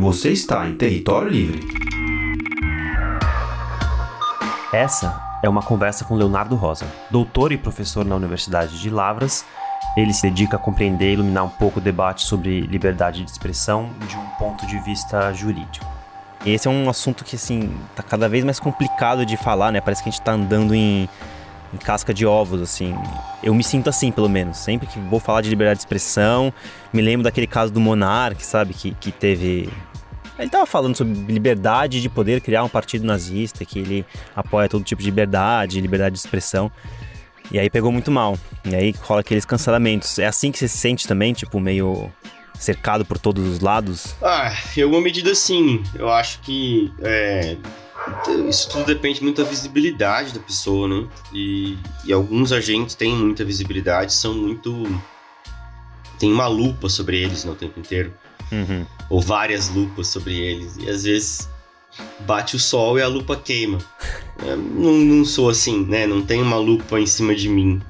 Você está em território livre. Essa é uma conversa com Leonardo Rosa, doutor e professor na Universidade de Lavras. Ele se dedica a compreender e iluminar um pouco o debate sobre liberdade de expressão de um ponto de vista jurídico. Esse é um assunto que, assim, tá cada vez mais complicado de falar, né? Parece que a gente tá andando em, em casca de ovos, assim. Eu me sinto assim, pelo menos. Sempre que vou falar de liberdade de expressão, me lembro daquele caso do Monark, sabe? Que, que teve ele estava falando sobre liberdade de poder criar um partido nazista, que ele apoia todo tipo de liberdade, liberdade de expressão. E aí pegou muito mal. E aí rola aqueles cancelamentos. É assim que você se sente também, tipo, meio cercado por todos os lados? Ah, em alguma medida sim. Eu acho que é, isso tudo depende muito da visibilidade da pessoa, né? E, e alguns agentes têm muita visibilidade, são muito. tem uma lupa sobre eles no tempo inteiro. Uhum. Ou várias lupas sobre eles. E às vezes bate o sol e a lupa queima. Eu não, não sou assim, né? Não tem uma lupa em cima de mim.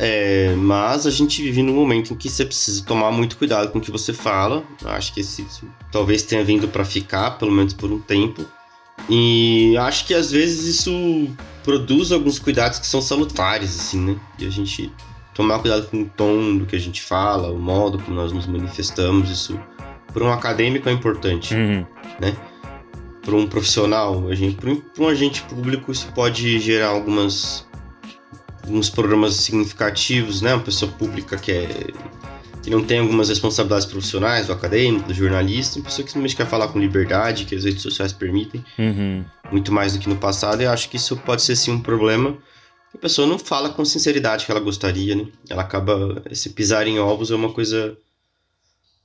É, mas a gente vive num momento em que você precisa tomar muito cuidado com o que você fala. Acho que esse talvez tenha vindo para ficar, pelo menos por um tempo. E acho que às vezes isso produz alguns cuidados que são salutares, assim, né? E a gente tomar cuidado com o tom do que a gente fala, o modo como nós nos manifestamos, isso para um acadêmico é importante, uhum. né? Para um profissional, para um agente público, isso pode gerar algumas alguns programas significativos, né? Uma pessoa pública que é que não tem algumas responsabilidades profissionais, do acadêmico, do jornalista, uma pessoa que simplesmente quer falar com liberdade, que as redes sociais permitem, uhum. muito mais do que no passado, e acho que isso pode ser sim um problema. A pessoa não fala com sinceridade que ela gostaria, né? Ela acaba. Esse pisar em ovos é uma coisa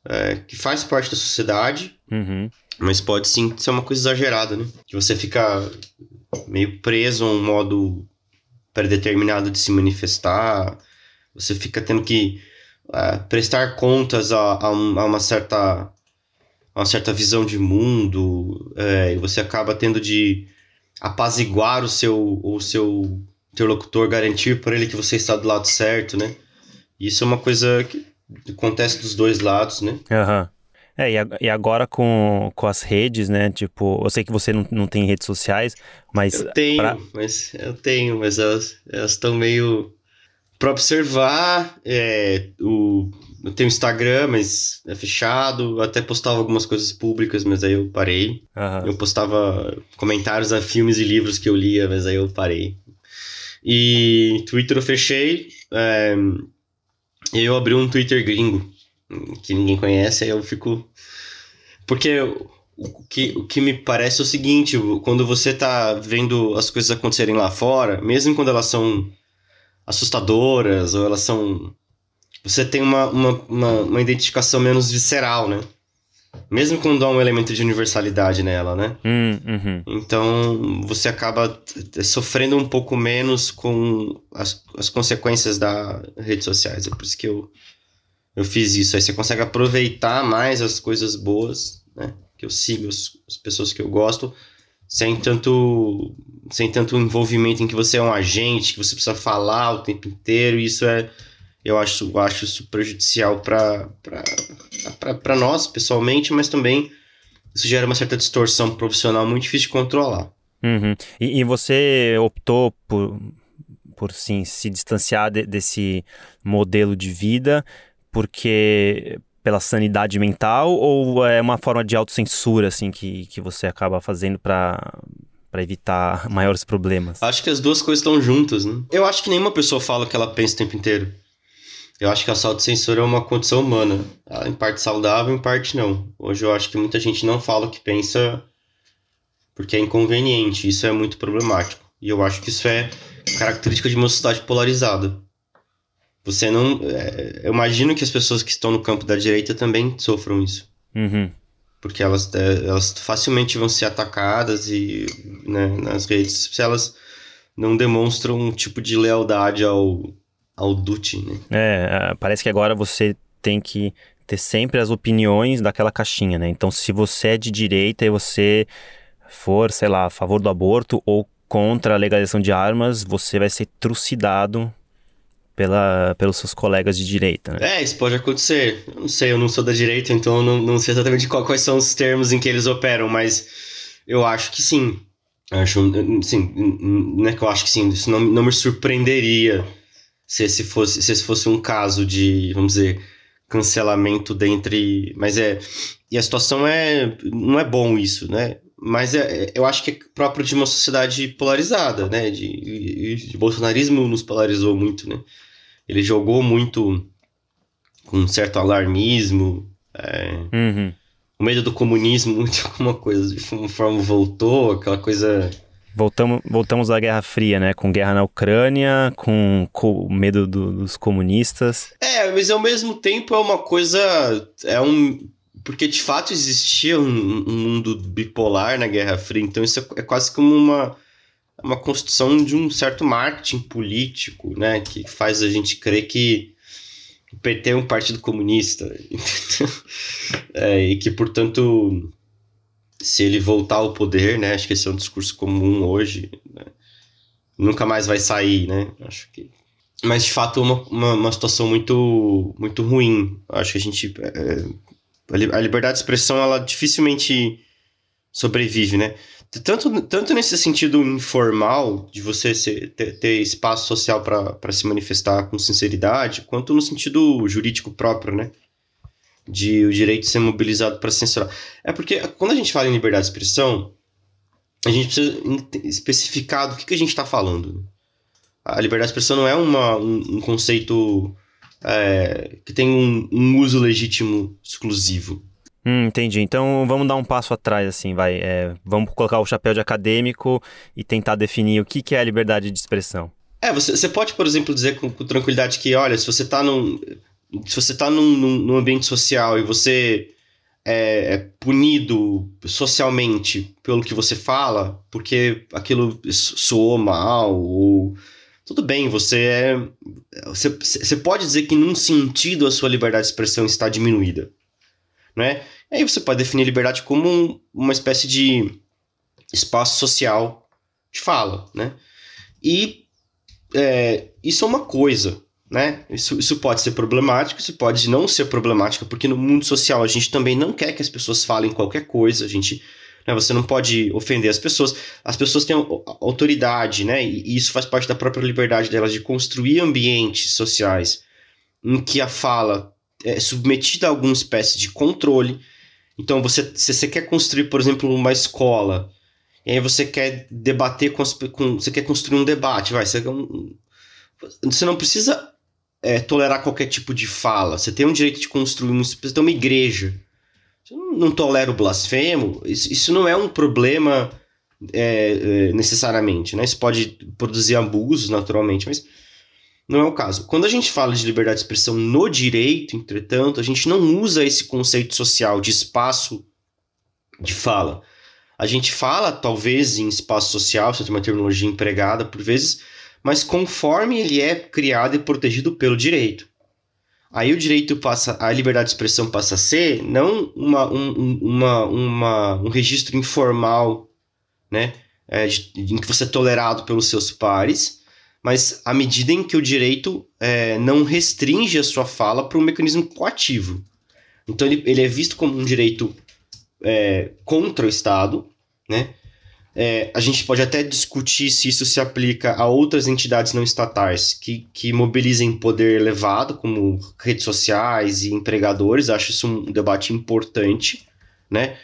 é, que faz parte da sociedade, uhum. mas pode sim ser uma coisa exagerada, né? Que você fica meio preso a um modo predeterminado de se manifestar, você fica tendo que é, prestar contas a, a, a, uma certa a uma certa visão de mundo, é, e você acaba tendo de apaziguar o seu, o seu interlocutor, garantir para ele que você está do lado certo, né? Isso é uma coisa que acontece dos dois lados, né? Aham. Uhum. É, e agora com, com as redes, né? Tipo, eu sei que você não, não tem redes sociais, mas. Eu tenho, pra... mas eu tenho, mas elas estão meio. Para observar, é, o, eu tenho Instagram, mas é fechado. Eu até postava algumas coisas públicas, mas aí eu parei. Uhum. Eu postava comentários a filmes e livros que eu lia, mas aí eu parei. E Twitter eu fechei. É, eu abri um Twitter gringo que ninguém conhece, aí eu fico. Porque o que, o que me parece é o seguinte: quando você tá vendo as coisas acontecerem lá fora, mesmo quando elas são assustadoras ou elas são. Você tem uma, uma, uma, uma identificação menos visceral, né? Mesmo quando há um elemento de universalidade nela, né? Hum, uhum. Então você acaba sofrendo um pouco menos com as, as consequências das redes sociais. É por isso que eu, eu fiz isso. Aí você consegue aproveitar mais as coisas boas, né? Que eu sigo as, as pessoas que eu gosto, sem tanto, sem tanto envolvimento em que você é um agente, que você precisa falar o tempo inteiro. E isso é eu acho, eu acho isso prejudicial para nós, pessoalmente, mas também isso gera uma certa distorção profissional muito difícil de controlar. Uhum. E, e, você optou por, por sim, se distanciar de, desse modelo de vida porque pela sanidade mental ou é uma forma de autocensura assim que, que você acaba fazendo para para evitar maiores problemas? Acho que as duas coisas estão juntas, né? Eu acho que nenhuma pessoa fala o que ela pensa o tempo inteiro. Eu acho que a autocensura é uma condição humana. Em parte saudável, em parte não. Hoje eu acho que muita gente não fala o que pensa porque é inconveniente. Isso é muito problemático. E eu acho que isso é característica de uma sociedade polarizada. Você não. É, eu imagino que as pessoas que estão no campo da direita também sofram isso. Uhum. Porque elas, é, elas facilmente vão ser atacadas e né, nas redes se elas não demonstram um tipo de lealdade ao, ao Dutti, né? É, é, parece que agora você tem que ter sempre as opiniões daquela caixinha, né? Então, se você é de direita e você for, sei lá, a favor do aborto ou contra a legalização de armas, você vai ser trucidado pela, pelos seus colegas de direita, né? É, isso pode acontecer. Eu não sei, eu não sou da direita, então eu não, não sei exatamente qual, quais são os termos em que eles operam, mas eu acho que sim. Acho, sim, não é que eu acho que sim, isso não, não me surpreenderia se esse fosse, se esse fosse um caso de, vamos dizer, cancelamento dentre. Mas é. E a situação é. Não é bom isso, né? Mas é, eu acho que é próprio de uma sociedade polarizada, né? De, de, bolsonarismo nos polarizou muito, né? Ele jogou muito com um certo alarmismo. É, uhum. O medo do comunismo, muito alguma coisa, de uma forma voltou, aquela coisa Voltamos, voltamos à Guerra Fria, né? Com guerra na Ucrânia, com, medo do, dos comunistas. É, mas ao mesmo tempo é uma coisa. É um. Porque de fato existia um, um mundo bipolar na Guerra Fria, então isso é, é quase como uma, uma construção de um certo marketing político, né? Que faz a gente crer que o PT é um partido comunista. é, e que, portanto se ele voltar ao poder, né? Acho que esse é um discurso comum hoje. Né? Nunca mais vai sair, né? Acho que. Mas de fato é uma, uma, uma situação muito, muito ruim. Acho que a gente. É, a liberdade de expressão, ela dificilmente sobrevive, né? Tanto, tanto nesse sentido informal, de você ser, ter, ter espaço social para se manifestar com sinceridade, quanto no sentido jurídico próprio, né? De o direito ser mobilizado para censurar. É porque quando a gente fala em liberdade de expressão, a gente precisa especificar do que, que a gente está falando. A liberdade de expressão não é uma, um, um conceito é, que tem um, um, uso legítimo exclusivo. Hum, entendi. Então vamos dar um passo atrás, assim, vai. É, vamos colocar o chapéu de acadêmico e tentar definir o que, que é a liberdade de expressão. É, você, você pode, por exemplo, dizer com, com tranquilidade que, olha, se você está num se você está num, num, num, ambiente social e você é, é, punido socialmente pelo que você fala, porque aquilo soou mal, ou. Tudo bem, você é. Você, você pode dizer que, num sentido, a sua liberdade de expressão está diminuída. Né? E aí você pode definir liberdade como um, uma espécie de espaço social de fala. Né? E é, isso é uma coisa né? Isso, isso pode ser problemático, isso pode não ser problemático, porque no mundo social a gente também não quer que as pessoas falem qualquer coisa, a gente. Né, você não pode ofender as pessoas. As pessoas têm autoridade, né? E isso faz parte da própria liberdade delas de construir ambientes sociais em que a fala é submetida a alguma espécie de controle. Então, você, se você quer construir, por exemplo, uma escola, e aí você quer debater com, as, com você quer construir um debate, vai, você, você não precisa é, tolerar qualquer tipo de fala. Você tem o direito de construir um, você tem uma igreja. Você não, não tolera o blasfemo. Isso, isso não é um problema é, é, necessariamente. Né? Isso pode produzir abusos, naturalmente, mas não é o caso. Quando a gente fala de liberdade de expressão no direito, entretanto, a gente não usa esse conceito social de espaço de fala. A gente fala, talvez, em espaço social, se tem uma terminologia empregada, por vezes, mas conforme ele é criado e protegido pelo direito. Aí o direito passa, a liberdade de expressão passa a ser não uma, um, uma, uma, um registro informal, né, é, em que você é tolerado pelos seus pares, mas à medida em que o direito é, não restringe a sua fala para um mecanismo coativo. Então ele, ele é visto como um direito é, contra o Estado, né? É, a gente pode até discutir se isso se aplica a outras entidades não estatais que, que mobilizem poder elevado, como redes sociais e empregadores. Acho isso um debate importante, né?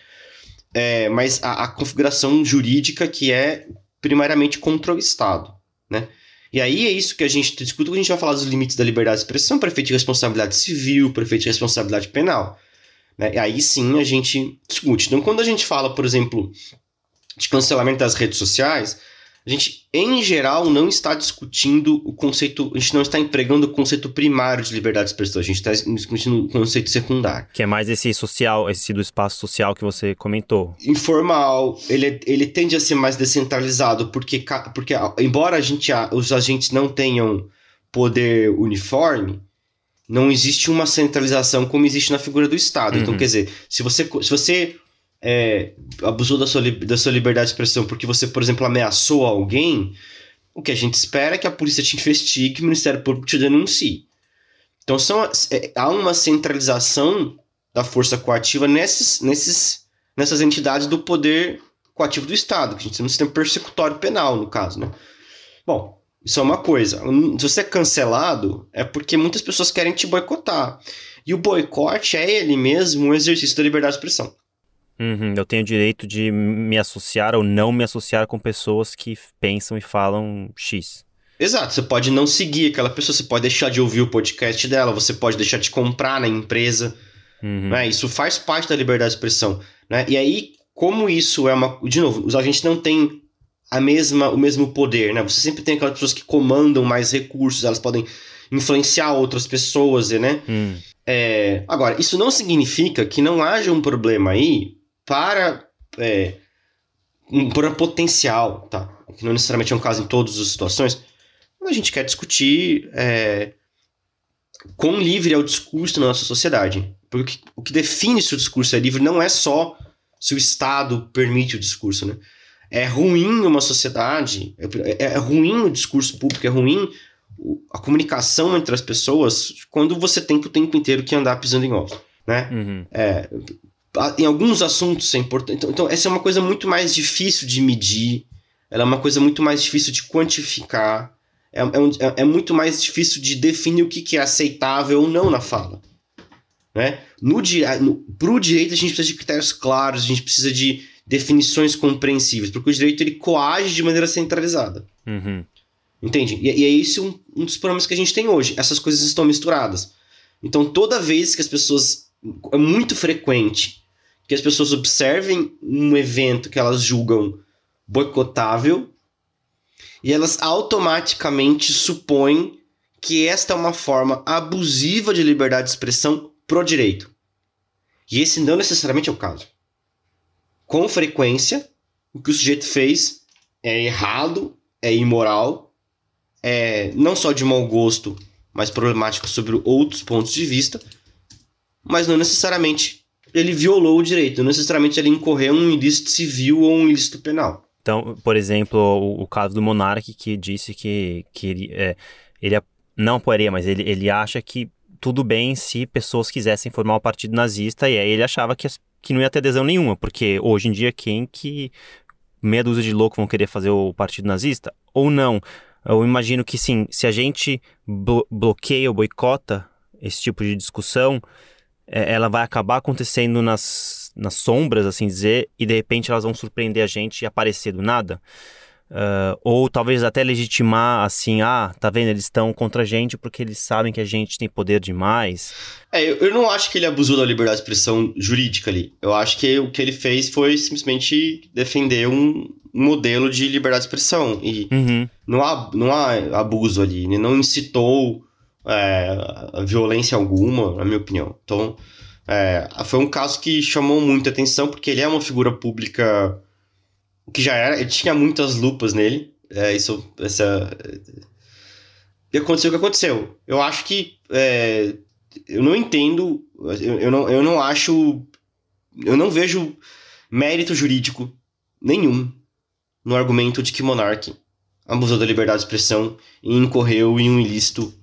É, mas a, a, configuração jurídica que é primariamente contra o Estado, né? E aí é isso que a gente discute quando a gente vai falar dos limites da liberdade de expressão, prefeito de responsabilidade civil, prefeito de responsabilidade penal. Né? E aí sim a gente discute. Então, quando a gente fala, por exemplo, de cancelamento das redes sociais, a gente, em geral, não está discutindo o conceito, a gente não está empregando o conceito primário de liberdade de expressão, a gente está discutindo o conceito secundário. Que é mais esse social, esse do espaço social que você comentou. Informal, ele, ele tende a ser mais descentralizado, porque, porque embora a gente, os agentes não tenham poder uniforme, não existe uma centralização como existe na figura do Estado. Então, uhum. Então, quer dizer, se você, se você é, abusou da sua, da sua liberdade de expressão porque você, por exemplo, ameaçou alguém, o que a gente espera é que a polícia te investigue o Ministério Público te denuncie. Então são, é, há uma centralização da força coativa nesses, nesses, nessas entidades do poder coativo do Estado, que a gente tem um sistema persecutório penal, no caso, né? Bom, isso é uma coisa. Se você é cancelado, é porque muitas pessoas querem te boicotar. E o boicote é ele mesmo um exercício da liberdade de expressão. Uhum, eu tenho o direito de me associar ou não me associar com pessoas que pensam e falam X. Exato, você pode não seguir aquela pessoa, você pode deixar de ouvir o podcast dela, você pode deixar de comprar na empresa. Uhum. Né? Isso faz parte da liberdade de expressão. Né? E aí, como isso é uma. De novo, os agentes não têm a mesma, o mesmo poder, né? Você sempre tem aquelas pessoas que comandam mais recursos, elas podem influenciar outras pessoas, né? Hum. É, agora, isso não significa que não haja um problema aí para é, um, para potencial, tá? Que não necessariamente é um caso em todas as situações. A gente quer discutir é, quão livre é o discurso na nossa sociedade. Porque o que, o que define se o discurso é livre não é só se o Estado permite o discurso, né? É ruim uma sociedade, é, é ruim o discurso público, é ruim a comunicação entre as pessoas quando você tem que o tempo inteiro que andar pisando em ovos, né? Uhum. É, em alguns assuntos é importante. Então, então, essa é uma coisa muito mais difícil de medir, ela é uma coisa muito mais difícil de quantificar, é, é, é, é muito mais difícil de definir o que, que é aceitável ou não na fala. Né? No, no, pro direito, a gente precisa de critérios claros, a gente precisa de definições compreensíveis, porque o direito ele coage de maneira centralizada. Uhum. Entende? E, e é isso um, um dos problemas que a gente tem hoje. Essas coisas estão misturadas. Então, toda vez que as pessoas. É muito frequente que as pessoas observem um evento que elas julgam boicotável e elas automaticamente supõem que esta é uma forma abusiva de liberdade de expressão pro direito. E esse não necessariamente é o caso. Com frequência, o que o sujeito fez é errado, é imoral, é não só de mau gosto, mas problemático sobre outros pontos de vista, mas não necessariamente ele violou o direito, não necessariamente ele incorreu um ilícito civil ou um ilícito penal. Então, por exemplo, o, o caso do Monark que disse que, que ele, é, ele não apoiaria, mas ele, ele acha que tudo bem se pessoas quisessem formar o partido nazista, e aí ele achava que, que não ia ter adesão nenhuma, porque hoje em dia quem que meia dúzia de loucos vão querer fazer o partido nazista? Ou não? Eu imagino que sim, se a gente blo bloqueia ou boicota esse tipo de discussão, ela vai acabar acontecendo nas, nas sombras, assim dizer, e de repente elas vão surpreender a gente e aparecer do nada. Uh, ou talvez até legitimar assim, ah, tá vendo, eles estão contra a gente porque eles sabem que a gente tem poder demais. É, eu, eu não acho que ele abusou da liberdade de expressão jurídica ali. Eu acho que o que ele fez foi simplesmente defender um modelo de liberdade de expressão. E uhum. não, há, não há abuso ali, ele não incitou é, violência alguma, na minha opinião. Então, é, foi um caso que chamou muita atenção porque ele é uma figura pública que já era, ele tinha muitas lupas nele. É, isso, essa. E aconteceu o que aconteceu. Eu acho que. É, eu não entendo. Eu, eu, não, eu não acho. Eu não vejo mérito jurídico nenhum no argumento de que Monark abusou da liberdade de expressão e incorreu em um ilícito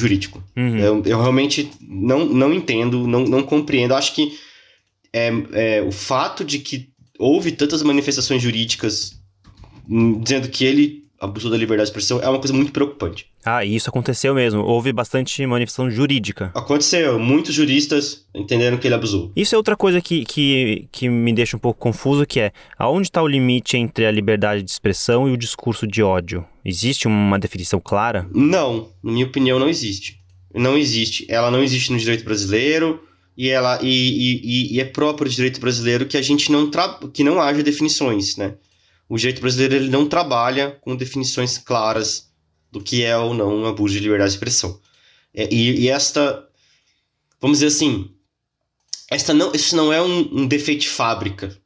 jurídico. Uhum. Eu, eu, realmente não, não entendo, não, não compreendo. Acho que é, é, o fato de que houve tantas manifestações jurídicas hum, dizendo que ele abusou da liberdade de expressão é uma coisa muito preocupante. Ah, e isso aconteceu mesmo. Houve bastante manifestação jurídica. Aconteceu. Muitos juristas entenderam que ele abusou. Isso é outra coisa que, que, que me deixa um pouco confuso, que é aonde está o limite entre a liberdade de expressão e o discurso de ódio? Existe uma definição clara? Não. Na minha opinião, não existe. Não existe. Ela não existe no direito brasileiro e ela e, e, e é próprio do direito brasileiro que a gente não que não haja definições, né? O direito brasileiro ele não trabalha com definições claras do que é ou não um abuso de liberdade de expressão. É, e, e, esta, vamos dizer assim, esta não, isso não é um, um defeito de fábrica,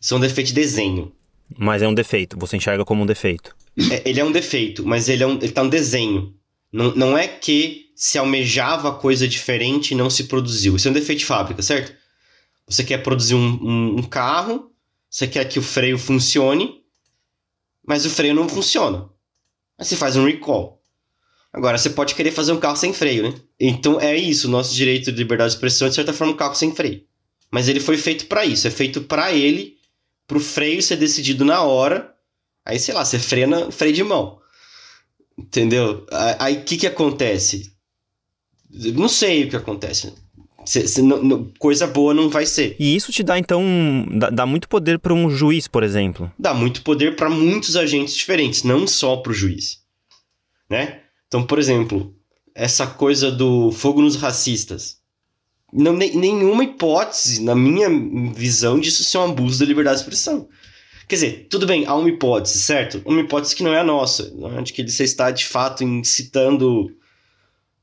isso é um defeito de desenho. Mas é um defeito, você enxerga como um defeito. É, ele é um defeito, mas ele, é um, ele tá no desenho. Não, não é que se almejava coisa diferente e não se produziu. Isso é um defeito de fábrica, certo? Você quer produzir um, um, um carro, você quer que o freio funcione, mas o freio não funciona. Aí você faz um recall. Agora, você pode querer fazer um carro sem freio, né? Então é isso, o nosso direito de liberdade de expressão é, de certa forma, um carro sem freio. Mas ele foi feito para isso, é feito para ele, pro freio ser decidido na hora. Aí, sei lá, você frena freio de mão. Entendeu? Aí o que que acontece? Não sei o que acontece. Cê, cê, não, não, coisa boa não vai ser. E isso te dá, então, dá, dá muito poder para um juiz, por exemplo? Dá muito poder para muitos agentes diferentes, não só para o juiz. Né? Então, por exemplo, essa coisa do fogo nos racistas. Não, nem, nenhuma hipótese, na minha visão, disso ser um abuso da liberdade de expressão. Quer dizer, tudo bem, há uma hipótese, certo? Uma hipótese que não é a nossa, de que você está de fato incitando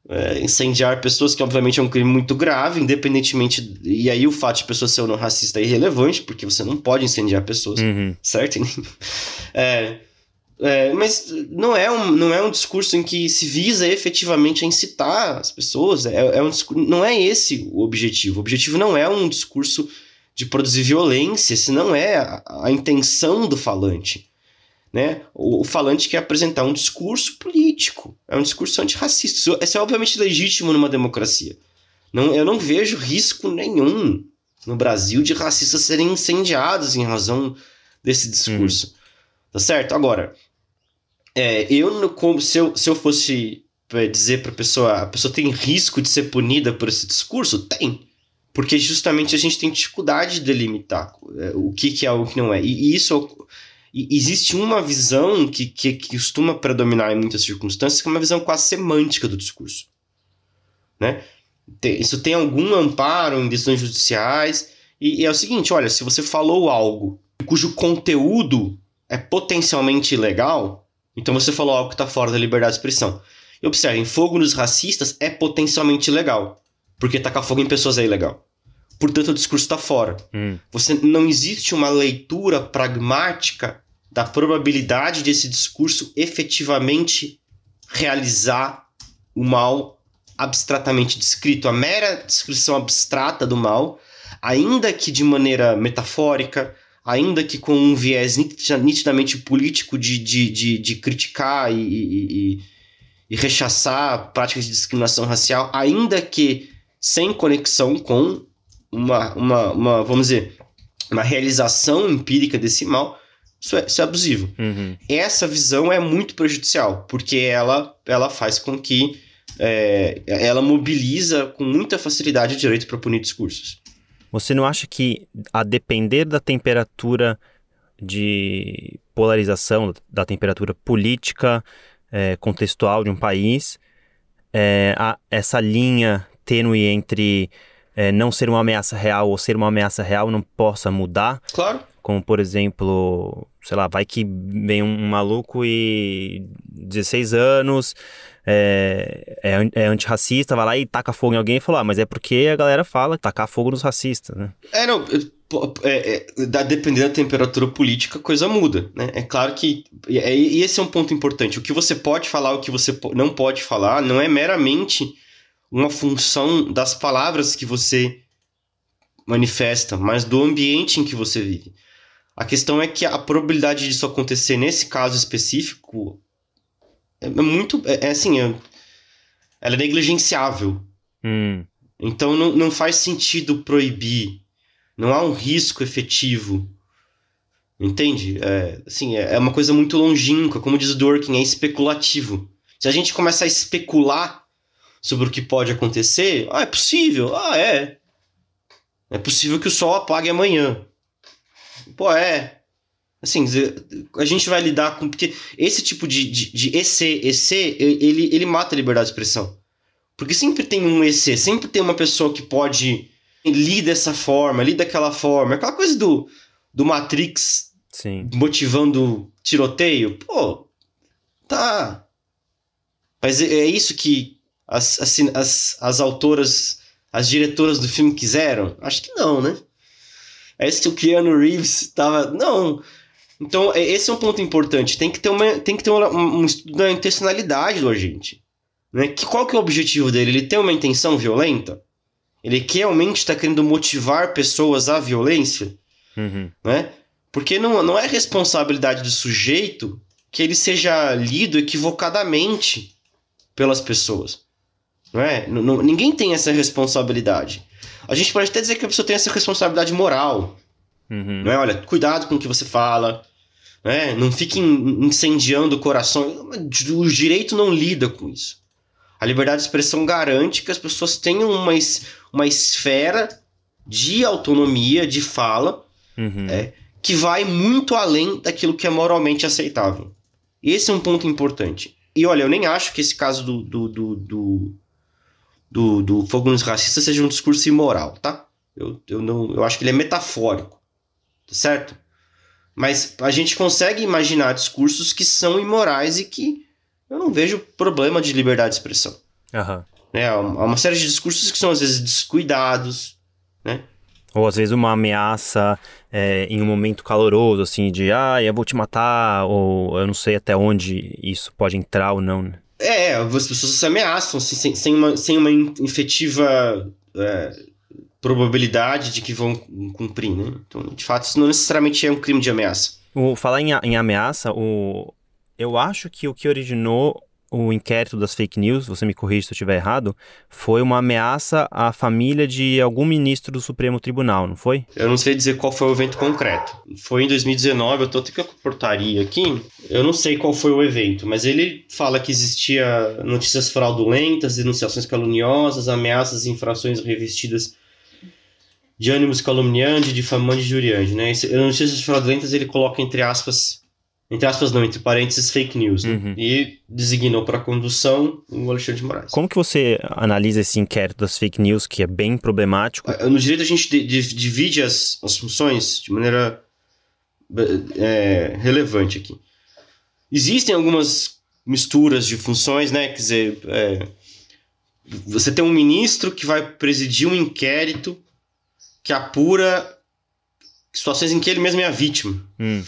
é, incendiar pessoas, que obviamente é um crime muito grave, independentemente. E aí o fato de pessoa ser ou não racista é irrelevante, porque você não pode incendiar pessoas, uhum. certo? é, é, mas não é, um, não é um discurso em que se visa efetivamente a incitar as pessoas. É, é um não é esse o objetivo. O objetivo não é um discurso de produzir violência, esse não é a, a intenção do falante. Né? O, o, falante quer apresentar um discurso político, é um discurso antirracista. Isso, isso é obviamente legítimo numa democracia. Não, eu não vejo risco nenhum no Brasil de racistas serem incendiados em razão desse discurso. Hum. Tá certo? Agora, é, eu, como, se, eu, se eu fosse é, dizer para a pessoa, a pessoa tem risco de ser punida por esse discurso? Tem. Porque justamente a gente tem dificuldade de delimitar é, o que, que é o que não é. E, isso. Existe uma visão que, que, que, costuma predominar em muitas circunstâncias, que é uma visão quase semântica do discurso. Né? Isso tem algum amparo em decisões judiciais. E, e é o seguinte: olha, se você falou algo cujo conteúdo é potencialmente ilegal, então você falou algo que está fora da liberdade de expressão. E observem, fogo nos racistas é potencialmente ilegal, porque tacar fogo em pessoas é ilegal portanto o discurso está fora. Hum. Você não existe uma leitura pragmática da probabilidade desse discurso efetivamente realizar o mal abstratamente descrito. A mera descrição abstrata do mal, ainda que de maneira metafórica, ainda que com um viés nitidamente político de, de, de, de criticar e, e, e rechaçar práticas de discriminação racial, ainda que sem conexão com uma, uma, uma, vamos dizer, uma realização empírica desse mal, isso é, isso é abusivo. Uhum. Essa visão é muito prejudicial, porque ela, ela faz com que é, ela mobiliza com muita facilidade o direito para punir discursos. Você não acha que, a depender da temperatura de polarização, da temperatura política, é, contextual de um país, é, a, essa linha tênue entre é, não ser uma ameaça real ou ser uma ameaça real não possa mudar. Claro. Como, por exemplo, sei lá, vai que vem um maluco e 16 anos, é, é, é antirracista, vai lá e taca fogo em alguém e fala, ah, mas é porque a galera fala tacar fogo nos racistas, né? É, não, é, é, dependendo da temperatura política, a coisa muda, né? É claro que, e, e esse é um ponto importante, o que você pode falar, o que você não pode falar, não é meramente uma função das palavras que você manifesta, mas do ambiente em que você vive. A questão é que a probabilidade disso acontecer nesse caso específico é muito. É, é assim, é, ela é negligenciável. Hum. Então não, não faz sentido proibir. Não há um risco efetivo. Entende? É, assim, é, é uma coisa muito longínqua. Como diz o Durkheim, é especulativo. Se a gente começar a especular sobre o que pode acontecer, ah, é possível, ah, é. É possível que o sol apague amanhã. Pô, é. Assim, a gente vai lidar com. Porque esse tipo de, de, de EC, EC, ele, ele mata a liberdade de expressão. Porque sempre tem um EC, sempre tem uma pessoa que pode ler dessa forma, ler daquela forma. Aquela coisa do, do Matrix Sim. motivando tiroteio. Pô, tá. Mas é, é isso que, as, as, as, as autoras, as diretoras do filme quiseram? Acho que não, né? É isso que o Keanu Reeves estava. Não. Então, é, esse é um ponto importante. Tem que ter, uma, tem que ter uma, um estudo da intencionalidade do agente. Né? Que, qual que é o objetivo dele? Ele tem uma intenção violenta? Ele realmente está querendo motivar pessoas à violência? Uhum. Né? Porque não, não é responsabilidade do sujeito que ele seja lido equivocadamente pelas pessoas. Não é? N ninguém tem essa responsabilidade. A gente pode até dizer que a pessoa tem essa responsabilidade moral. Uhum. Não é? Olha, cuidado com o que você fala. Né? Não fique incendiando o coração. O direito não lida com isso. A liberdade de expressão garante que as pessoas tenham uma, uma esfera de autonomia, de fala, uhum. é, que vai muito além daquilo que é moralmente aceitável. Esse é um ponto importante. E olha, eu nem acho que esse caso do, do, do, do, do, do fogo nos racistas seja um discurso imoral, tá? Eu, eu, não, eu acho que ele é metafórico, tá certo? Mas a gente consegue imaginar discursos que são imorais e que eu não vejo problema de liberdade de expressão. Uhum. É, há uma série de discursos que são às vezes descuidados, né? Ou às vezes uma ameaça é, em um momento caloroso, assim, de ah, eu vou te matar, ou eu não sei até onde isso pode entrar ou não. Né? É, as pessoas se ameaçam assim, sem, sem, uma, sem uma efetiva é, probabilidade de que vão cumprir, né? Então, de fato, isso não necessariamente é um crime de ameaça. O, falar em, em ameaça, o, eu acho que o que originou o inquérito das fake news, você me corrige se eu estiver errado, foi uma ameaça à família de algum ministro do Supremo Tribunal, não foi? Eu não sei dizer qual foi o evento concreto. Foi em 2019, eu tô até com a portaria aqui. Eu não sei qual foi o evento, mas ele fala que existia notícias fraudulentas, denunciações caluniosas, ameaças e infrações revestidas de ânimos caluniante, difamante e injuriante, né? Notícias fraudulentas ele coloca entre aspas entre aspas não, entre parênteses, fake news. Né? Uhum. E designou para condução o Alexandre de Moraes. Como que você analisa esse inquérito das fake news, que é bem problemático? Ah, no direito a gente divide as, as funções de maneira é, relevante aqui. Existem algumas misturas de funções, né? Quer dizer, é, você tem um ministro que vai presidir um inquérito que apura situações em que ele mesmo é a vítima. Hum.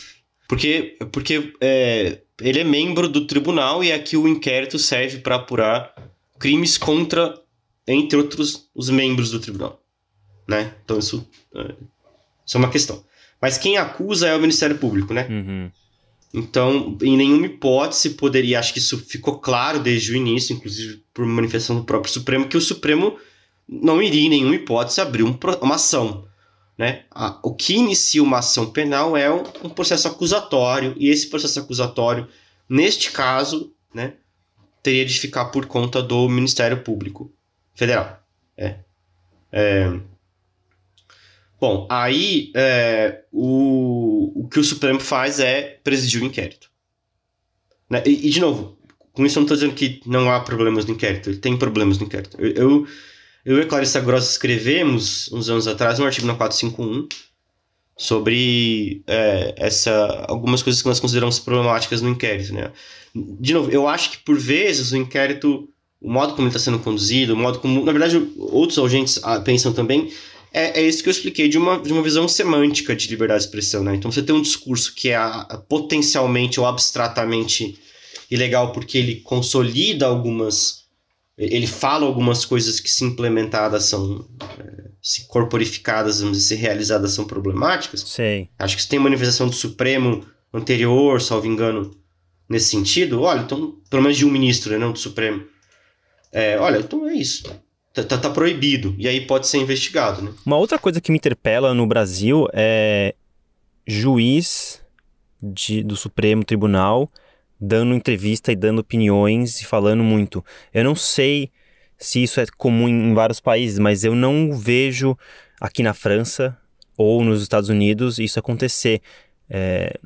Porque, porque é, ele é membro do tribunal e aqui o inquérito serve para apurar crimes contra, entre outros, os membros do tribunal. Né? Então isso, é, isso é uma questão. Mas quem acusa é o Ministério Público, né? Uhum. Então, em nenhuma hipótese poderia, acho que isso ficou claro desde o início, inclusive por manifestação do próprio Supremo, que o Supremo não iria em nenhuma hipótese abrir um, uma ação né? A, o que inicia uma ação penal é um, um, processo acusatório, e esse processo acusatório, neste caso, né, teria de ficar por conta do Ministério Público Federal. É. é bom, aí é, o, o que o Supremo faz é presidir o inquérito. Né? E, e, de novo, com isso eu não estou dizendo que não há problemas no inquérito, ele tem problemas no inquérito. eu, eu eu e Clarissa Grossa escrevemos, uns anos atrás, um artigo na 451 sobre é, essa, algumas coisas que nós consideramos problemáticas no inquérito. Né? De novo, eu acho que por vezes o inquérito, o modo como ele está sendo conduzido, o modo como, na verdade, outros agentes ah, pensam também, é, é isso que eu expliquei de uma, de uma visão semântica de liberdade de expressão. Né? Então você tem um discurso que é potencialmente ou abstratamente ilegal porque ele consolida algumas ele fala algumas coisas que se implementadas são é, se corporificadas, vamos dizer, se realizadas são problemáticas. Sim. Acho que se tem manifestação do Supremo anterior, salvo engano, nesse sentido, olha, então, pelo menos de um ministro, né, não do Supremo. É, olha, então é isso. Tá, tá, tá, proibido. E aí pode ser investigado, né? Uma outra coisa que me interpela no Brasil é juiz de, do Supremo Tribunal dando entrevista e dando opiniões e falando muito. Eu não sei se isso é comum em vários países, mas eu não vejo aqui na França ou nos Estados Unidos isso acontecer. É,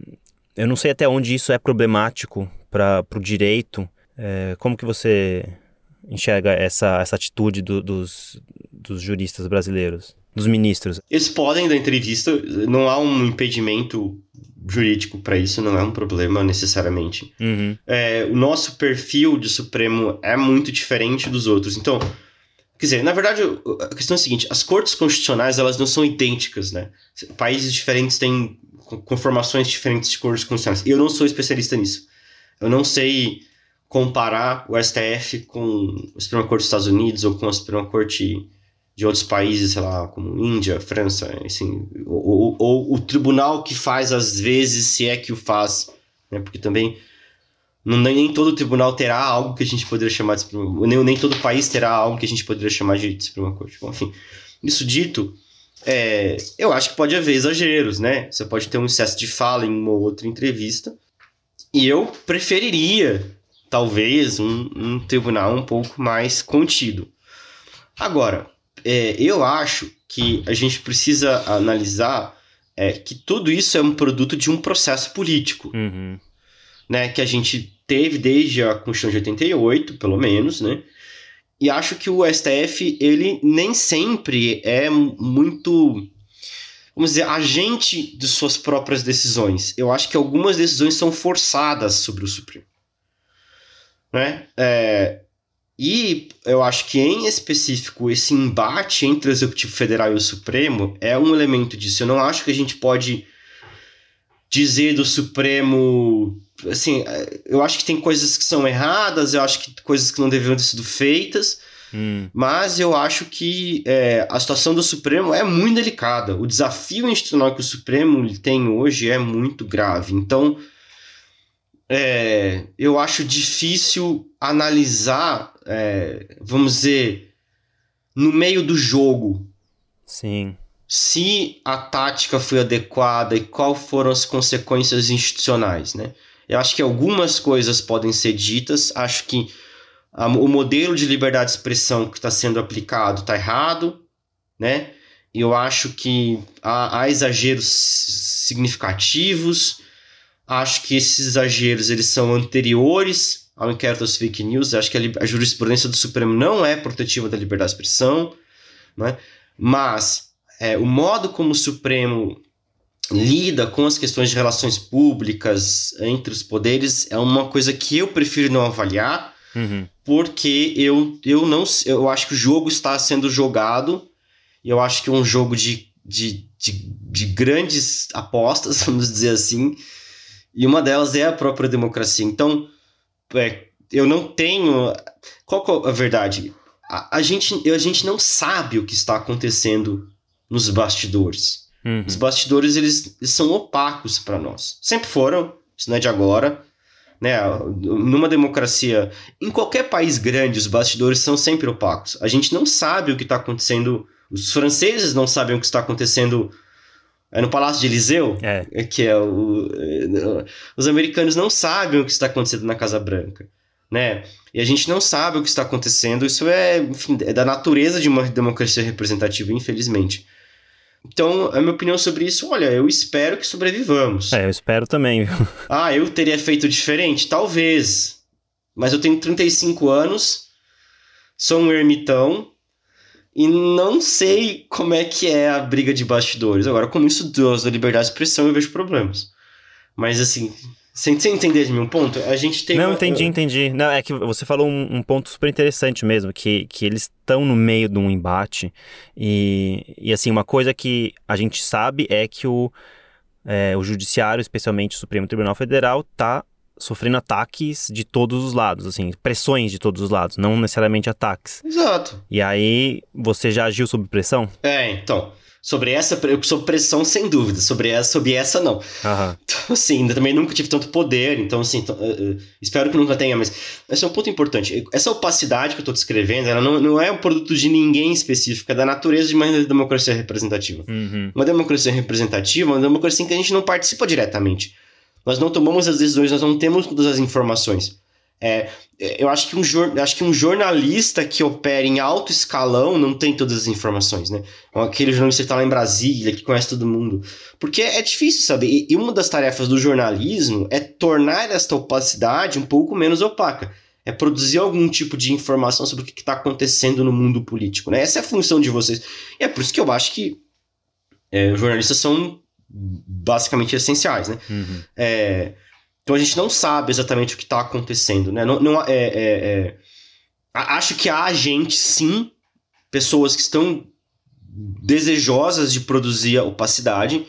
eu não sei até onde isso é problemático para o direito. É, como que você enxerga essa, essa atitude do, dos, dos juristas brasileiros, dos ministros? Eles podem dar entrevista, não há um impedimento jurídico para isso, não é um problema necessariamente. Uhum. É, o nosso perfil de Supremo é muito diferente dos outros. Então, quer dizer, na verdade, a questão é a seguinte: as cortes constitucionais elas não são idênticas, né? Países diferentes têm conformações diferentes de cortes constitucionais. Eu não sou especialista nisso. Eu não sei comparar o STF com a Suprema Corte dos Estados Unidos ou com a Suprema Corte de outros países, sei lá, como Índia, França, assim, ou, ou, ou, o tribunal que faz às vezes, se é que o faz, né? Porque também não, nem todo tribunal terá algo que a gente poderia chamar de Suprema, nem, nem todo país terá algo que a gente poderia chamar de Suprema Corte. Bom, enfim, isso dito, é, eu acho que pode haver exageros, né? Você pode ter um excesso de fala em uma ou outra entrevista, e eu preferiria, talvez, um, um tribunal um pouco mais contido. Agora, é, eu acho que a gente precisa analisar é, que tudo isso é um produto de um processo político. Uhum. Né, que a gente teve desde a Constituição de 88, pelo menos, né? E acho que o STF, ele nem sempre é muito, vamos dizer, agente de suas próprias decisões. Eu acho que algumas decisões são forçadas sobre o Supremo. Né? É, e eu acho que, em específico, esse embate entre o Executivo Federal e o Supremo é um elemento disso. Eu não acho que a gente pode dizer do Supremo. Assim, eu acho que tem coisas que são erradas, eu acho que coisas que não deveriam ter sido feitas, hum. mas eu acho que é, a situação do Supremo é muito delicada. O desafio institucional que o Supremo tem hoje é muito grave. Então, é, eu acho difícil analisar, é, vamos dizer, no meio do jogo. Sim. Se a tática foi adequada e quais foram as consequências institucionais, né? Eu acho que algumas coisas podem ser ditas. Acho que a, o modelo de liberdade de expressão que está sendo aplicado está errado, né? Eu acho que há, há exageros significativos Acho que esses exageros eles são anteriores ao inquérito das fake news. Acho que a, a jurisprudência do Supremo não é protetiva da liberdade de expressão, né? mas é, o modo como o Supremo lida com as questões de relações públicas entre os poderes é uma coisa que eu prefiro não avaliar, uhum. porque eu, eu não eu acho que o jogo está sendo jogado e eu acho que é um jogo de, de, de, de grandes apostas, vamos dizer assim, e uma delas é a própria democracia. Então, é, eu não tenho. Qual é a verdade? A, a, gente, a gente não sabe o que está acontecendo nos bastidores. Uhum. Os bastidores eles, eles são opacos para nós. Sempre foram, isso não é de agora. Né? Numa democracia, em qualquer país grande, os bastidores são sempre opacos. A gente não sabe o que está acontecendo. Os franceses não sabem o que está acontecendo é no Palácio de Eliseu, é. é que é o. É, os americanos não sabem o que está acontecendo na Casa Branca, né? E a gente não sabe o que está acontecendo. Isso é, enfim, é da natureza de uma democracia representativa, infelizmente. Então, a minha opinião sobre isso, olha, eu espero que sobrevivamos. É, eu espero também. ah, eu teria feito diferente? Talvez. Mas eu tenho 35 anos, sou um ermitão, e não sei como é que é a briga de bastidores. Agora, como isso da liberdade de expressão, eu vejo problemas. Mas assim, sem você entender de mim um ponto, a gente tem. Não, uma... entendi, entendi. Não, é que você falou um, um ponto super interessante mesmo, que, que eles estão no meio de um embate. E, e assim, uma coisa que a gente sabe é que o, é, o Judiciário, especialmente o Supremo Tribunal Federal, está sofrendo ataques de todos os lados, assim, pressões de todos os lados, não necessariamente ataques. Exato. E aí, você já agiu sob pressão? É, então. Sobre essa, sob pressão, sem dúvida. Sobre essa, sobre essa não. Aham. Então, assim, também nunca tive tanto poder, então, assim, uh, uh, espero que nunca tenha, mas esse é um ponto importante. Essa opacidade que eu estou descrevendo, ela não, não é um produto de ninguém específico, é da natureza de uma democracia representativa. Uhum. Uma democracia representativa é uma democracia em que a gente não participa diretamente. Nós não tomamos as decisões, nós não temos todas as informações. É, eu acho que, um, acho que um jornalista que opera em alto escalão não tem todas as informações, né? Aquele jornalista que está lá em Brasília, que conhece todo mundo. Porque é difícil saber. E uma das tarefas do jornalismo é tornar esta opacidade um pouco menos opaca. É produzir algum tipo de informação sobre o que está acontecendo no mundo político, né? Essa é a função de vocês. E é por isso que eu acho que é, jornalistas são basicamente essenciais, né? Uhum. É, então a gente não sabe exatamente o que está acontecendo, né? Não, não é, é, é, acho que há gente, sim, pessoas que estão desejosas de produzir opacidade.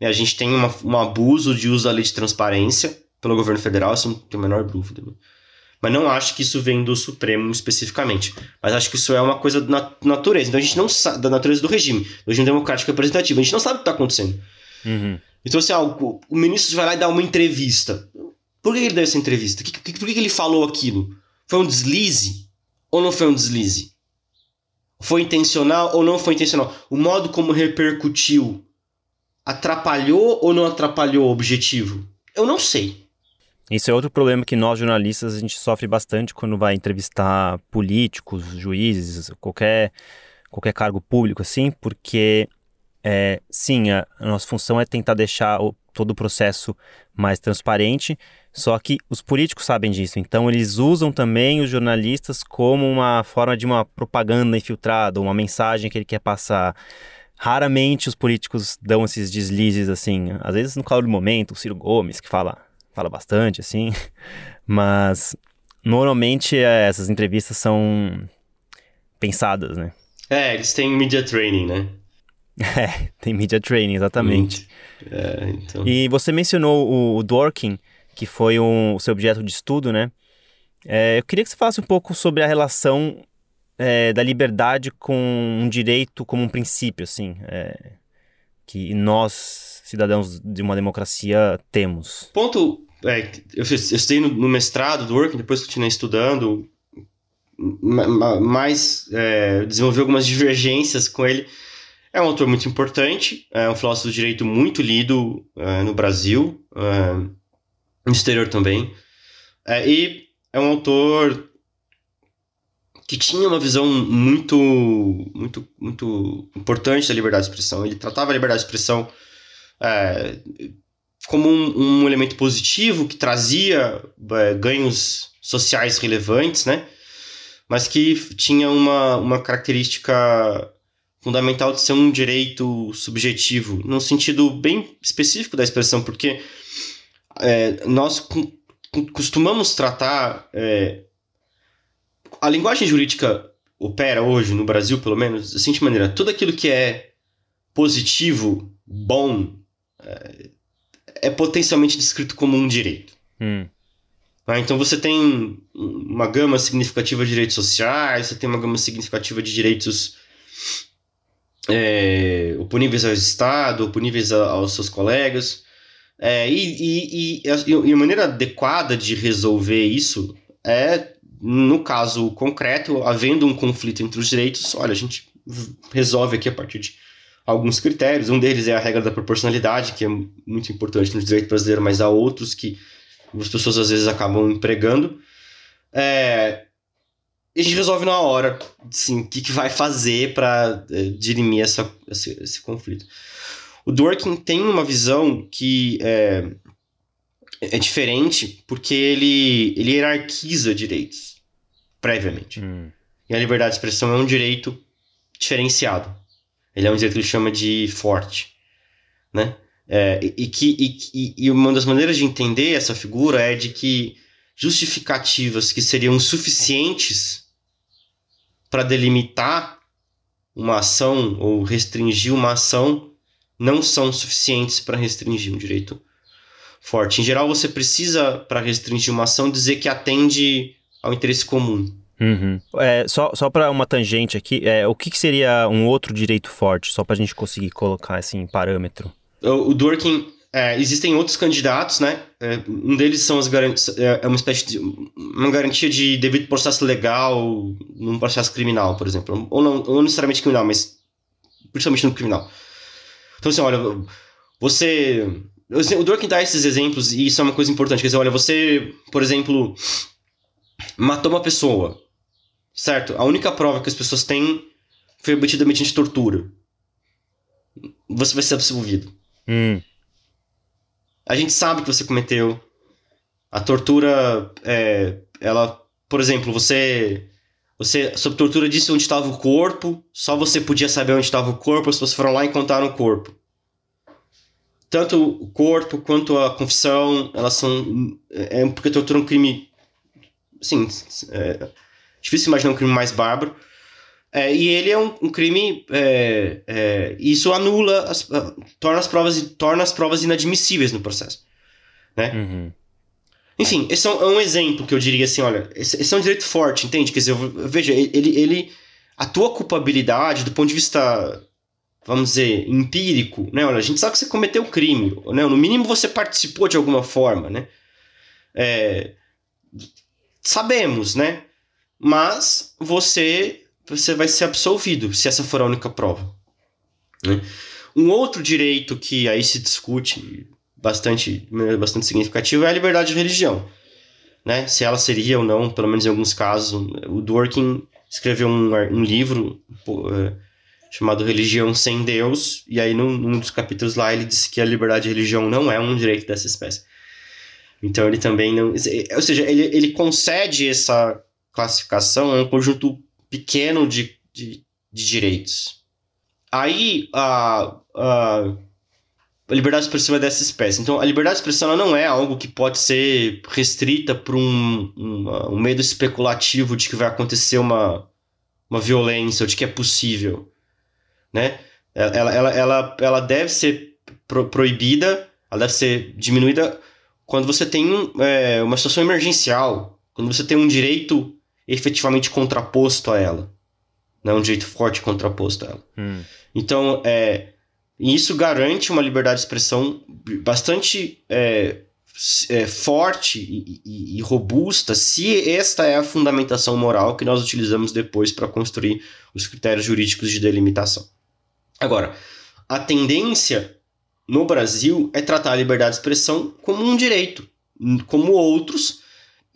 Né? A gente tem uma, um abuso de uso da lei de transparência pelo governo federal, isso não tem a menor dúvida. Né? Mas não acho que isso vem do Supremo especificamente. Mas acho que isso é uma coisa da natureza. Então a gente não sabe, da natureza do regime, do regime democrático representativo. A gente não sabe o que está acontecendo. Uhum. Então, assim, ah, o, o ministro vai lá e dá uma entrevista. Por que ele deu essa entrevista? Que, que, por que ele falou aquilo? Foi um deslize ou não foi um deslize? Foi intencional ou não foi intencional? O modo como repercutiu atrapalhou ou não atrapalhou o objetivo? Eu não sei. Isso é outro problema que nós jornalistas a gente sofre bastante quando vai entrevistar políticos, juízes, qualquer qualquer cargo público assim, porque é, sim, a, nossa função é tentar deixar o, todo o processo mais transparente, só que os políticos sabem disso, então eles usam também os jornalistas como uma forma de uma propaganda infiltrada, uma mensagem que ele quer passar. Raramente os políticos dão esses deslizes assim, às vezes no calor do momento, o Ciro Gomes que fala, fala bastante assim, mas normalmente é, essas entrevistas são pensadas, né? É, eles têm media training, né? É, tem media training, exatamente. É, então... E você mencionou o, o Dworkin, que foi um, o seu objeto de estudo, né? É, eu queria que você falasse um pouco sobre a relação é, da liberdade com um direito como um princípio, assim, é, que nós, cidadãos de uma democracia, temos. Ponto, é, eu, estudei no, no, mestrado do Working, depois continuei estudando, mas é, desenvolvi algumas divergências com ele. É um autor muito importante, é um filósofo do direito muito lido é, no Brasil, é, no exterior também. É, e é um autor que tinha uma visão muito, muito, muito importante da liberdade de expressão. Ele tratava a liberdade de expressão é, como um, um, elemento positivo que trazia é, ganhos sociais relevantes, né? Mas que tinha uma, uma característica fundamental de ser um direito subjetivo, num sentido bem específico da expressão, porque é, nós costumamos tratar é, a linguagem jurídica opera hoje, no Brasil pelo menos, da seguinte maneira: tudo aquilo que é positivo, bom, é, é potencialmente descrito como um direito. Hum. Ah, então você tem uma gama significativa de direitos sociais, você tem uma gama significativa de direitos é, oponíveis ao Estado, oponíveis a, aos seus colegas. É, e, e, e, e a maneira adequada de resolver isso é no caso concreto, havendo um conflito entre os direitos, olha, a gente resolve aqui a partir de alguns critérios. Um deles é a regra da proporcionalidade, que é muito importante no direito brasileiro, mas há outros que as pessoas às vezes acabam empregando. É, e a gente resolve na hora, assim, o que, que vai fazer para é, dirimir essa, esse, esse conflito. O Dworkin tem uma visão que é, é diferente porque ele, ele hierarquiza direitos previamente. Hum. E a liberdade de expressão é um direito diferenciado. Ele é um direito que ele chama de forte, né? É, e, que, e, e uma das maneiras de entender essa figura é de que justificativas que seriam suficientes para delimitar uma ação ou restringir uma ação não são suficientes para restringir um direito forte. Em geral, você precisa, para restringir uma ação, dizer que atende ao interesse comum. Uhum. É, só só para uma tangente aqui, é, o que, que, seria um outro direito forte, só para a gente conseguir colocar assim, parâmetro? O, o Durkin, é, existem outros candidatos, né? É, um deles são as garantias, é, é uma espécie de uma garantia de devido processo legal num processo criminal, por exemplo, ou não, não necessariamente criminal, mas principalmente no criminal. Então assim, olha, você o Durkheim dá esses exemplos e isso é uma coisa importante. Quer dizer, olha, você, por exemplo, matou uma pessoa, certo? A única prova que as pessoas têm foi obtida mediante tortura. Você vai ser absolvido. Hum. A gente sabe que você cometeu. A tortura, é, ela, por exemplo, você, você sob tortura disse onde estava o corpo. Só você podia saber onde estava o corpo. As pessoas foram lá e contaram o corpo tanto o corpo quanto a confissão, elas são. É, é porque a tortura é um crime. Sim, é difícil imaginar um crime mais bárbaro. É, e ele é um, um crime. É, é, isso anula, as, torna, as provas, torna as provas inadmissíveis no processo. Né? Uhum. Enfim, esse é um, é um, exemplo que eu diria assim, olha, esse, esse, é um direito forte, entende? Quer dizer, veja, ele, ele, a tua culpabilidade do ponto de vista, vamos dizer, empírico, né? Olha, a gente sabe que você cometeu crime, né? No mínimo você participou de alguma forma, né? É, sabemos, né? Mas você, você vai ser absolvido se essa for a única prova. Né? Um outro direito que aí se discute bastante, bastante significativo é a liberdade de religião. Né? Se ela seria ou não, pelo menos em alguns casos. O Dworkin escreveu um, um livro é, chamado Religião Sem Deus, e aí num, num, dos capítulos lá ele disse que a liberdade de religião não é um direito dessa espécie. Então ele também não. Ou seja, ele, ele concede essa classificação a um conjunto pequeno de, de, de direitos. Aí a, a a liberdade de expressão é dessa espécie. Então, a liberdade de expressão não é algo que pode ser restrita por um, um, um, medo especulativo de que vai acontecer uma, uma violência ou de que é possível. Né? Ela, ela, ela, ela deve ser pro, proibida, ela deve ser diminuída quando você tem é, uma situação emergencial, quando você tem um direito efetivamente contraposto a ela. Né? Um direito forte contraposto a ela. Hum. Então, é isso garante uma liberdade de expressão bastante é, é, forte e, e, e, robusta se esta é a fundamentação moral que nós utilizamos depois para construir os critérios jurídicos de delimitação. Agora, a tendência no Brasil é tratar a liberdade de expressão como um direito, como outros,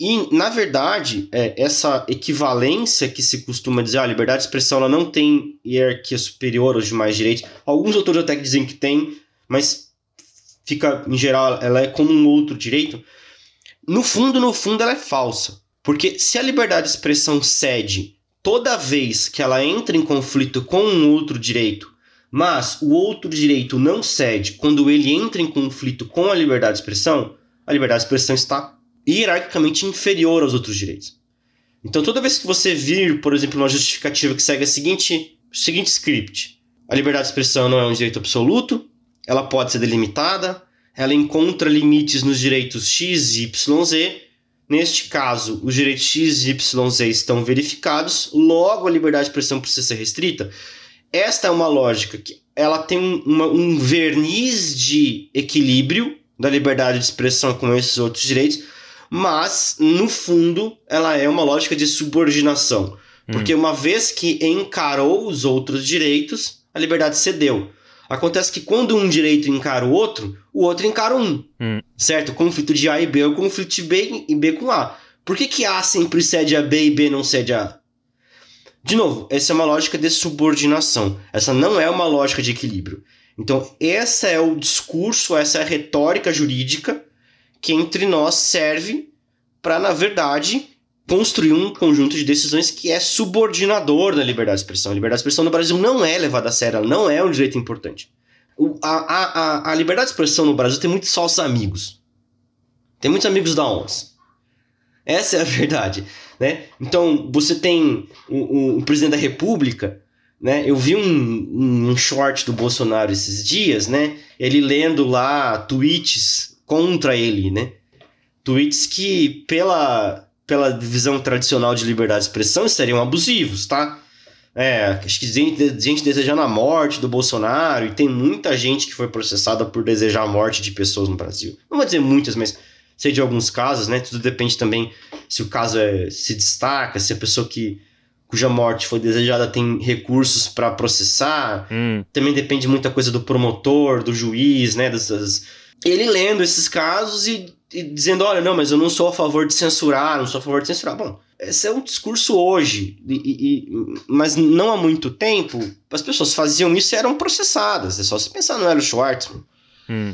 e, na verdade, é, essa equivalência que se costuma dizer, ah, a liberdade de expressão ela não tem hierarquia superior aos demais direitos. Alguns autores até dizem que tem, mas fica, em geral, ela é como um outro direito. No fundo, no fundo, ela é falsa. Porque se a liberdade de expressão cede toda vez que ela entra em conflito com um outro direito, mas o outro direito não cede quando ele entra em conflito com a liberdade de expressão, a liberdade de expressão está hierarquicamente inferior aos outros direitos. Então, toda vez que você vir, por exemplo, uma justificativa que segue a seguinte, o seguinte script: a liberdade de expressão não é um direito absoluto, ela pode ser delimitada, ela encontra limites nos direitos X e YZ. Neste caso, os direitos X e YZ estão verificados, logo a liberdade de expressão precisa ser restrita. Esta é uma lógica que ela tem uma, um verniz de equilíbrio da liberdade de expressão com esses outros direitos, mas no fundo ela é uma lógica de subordinação. Porque hum. uma vez que encarou os outros direitos, a liberdade cedeu. Acontece que quando um direito encara o outro, o outro encara um. Hum. Certo? O conflito de A e B é o conflito de B e B com A. Por que, que A sempre cede a B e B não cede a A? De novo, essa é uma lógica de subordinação. Essa não é uma lógica de equilíbrio. Então, esse é o discurso, essa é a retórica jurídica que entre nós serve para, na verdade, construir um conjunto de decisões que é subordinador da liberdade de expressão. A liberdade de expressão no Brasil não é levada a sério, ela não é um direito importante. O, a, a, a, liberdade de expressão no Brasil tem muitos falsos amigos. Tem muitos amigos da ONS. Essa é a verdade. Né? Então, você tem o, o, presidente da República. Né? Eu vi um, um short do Bolsonaro esses dias, né? Ele lendo lá tweets contra ele, né? Tweets que, pela, pela visão tradicional de liberdade de expressão, seriam abusivos, tá? É, acho que gente, gente desejando a morte do Bolsonaro, e tem muita gente que foi processada por desejar a morte de pessoas no Brasil. Não vou dizer muitas, mas sei de alguns casos, né? Tudo depende também se o caso é, se destaca, se a pessoa que cuja morte foi desejada tem recursos para processar. Hum. Também depende muita coisa do promotor, do juiz, né? Das, ele lendo esses casos e, e, dizendo: olha, não, mas eu não sou a favor de censurar, não sou a favor de censurar. Bom, esse é um discurso hoje, e, e, mas não há muito tempo as pessoas faziam isso e eram processadas. É só se pensar no Hélio Schwartzman. Hum.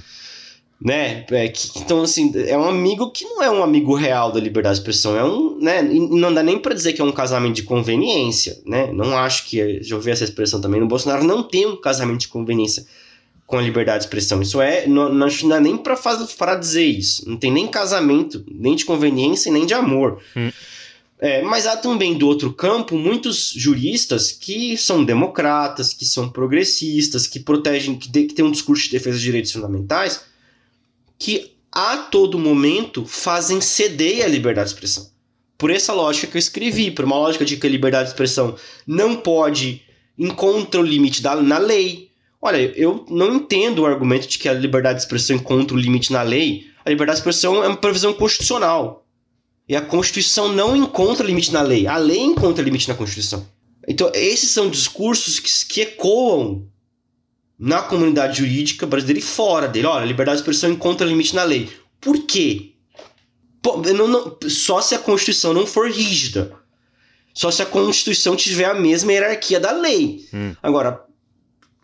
Né? É, que, então, assim, é um amigo que não é um amigo real da liberdade de expressão. É um. Né? E não dá nem para dizer que é um casamento de conveniência. Né? Não acho que. Já ouvi essa expressão também. No Bolsonaro não tem um casamento de conveniência com a liberdade de expressão. Isso é, não, não dá nem para dizer isso. Não tem nem casamento, nem de conveniência, nem de amor. Hum. É, mas há também do outro campo muitos juristas que são democratas, que são progressistas, que protegem, que, de, que têm um discurso de defesa de direitos fundamentais, que a todo momento fazem ceder à liberdade de expressão. Por essa lógica que eu escrevi, por uma lógica de que a liberdade de expressão não pode encontra o limite da, na lei. Olha, eu não entendo o argumento de que a liberdade de expressão encontra o limite na lei. A liberdade de expressão é uma previsão constitucional. E a Constituição não encontra limite na lei. A lei encontra limite na Constituição. Então, esses são discursos que, que ecoam na comunidade jurídica brasileira e fora dele. Olha, a liberdade de expressão encontra limite na lei. Por quê? Pô, não, não, só se a Constituição não for rígida. Só se a Constituição tiver a mesma hierarquia da lei. Hum. Agora,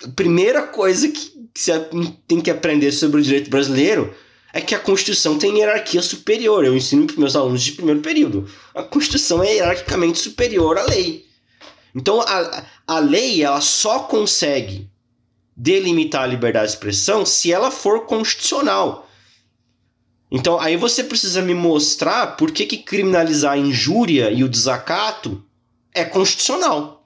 a primeira coisa que, você tem que aprender sobre o direito brasileiro é que a Constituição tem hierarquia superior. Eu ensino para meus alunos de primeiro período. A Constituição é hierarquicamente superior à lei. Então, a, a lei ela só consegue delimitar a liberdade de expressão se ela for constitucional. Então, aí você precisa me mostrar por que, que criminalizar a injúria e o desacato é constitucional.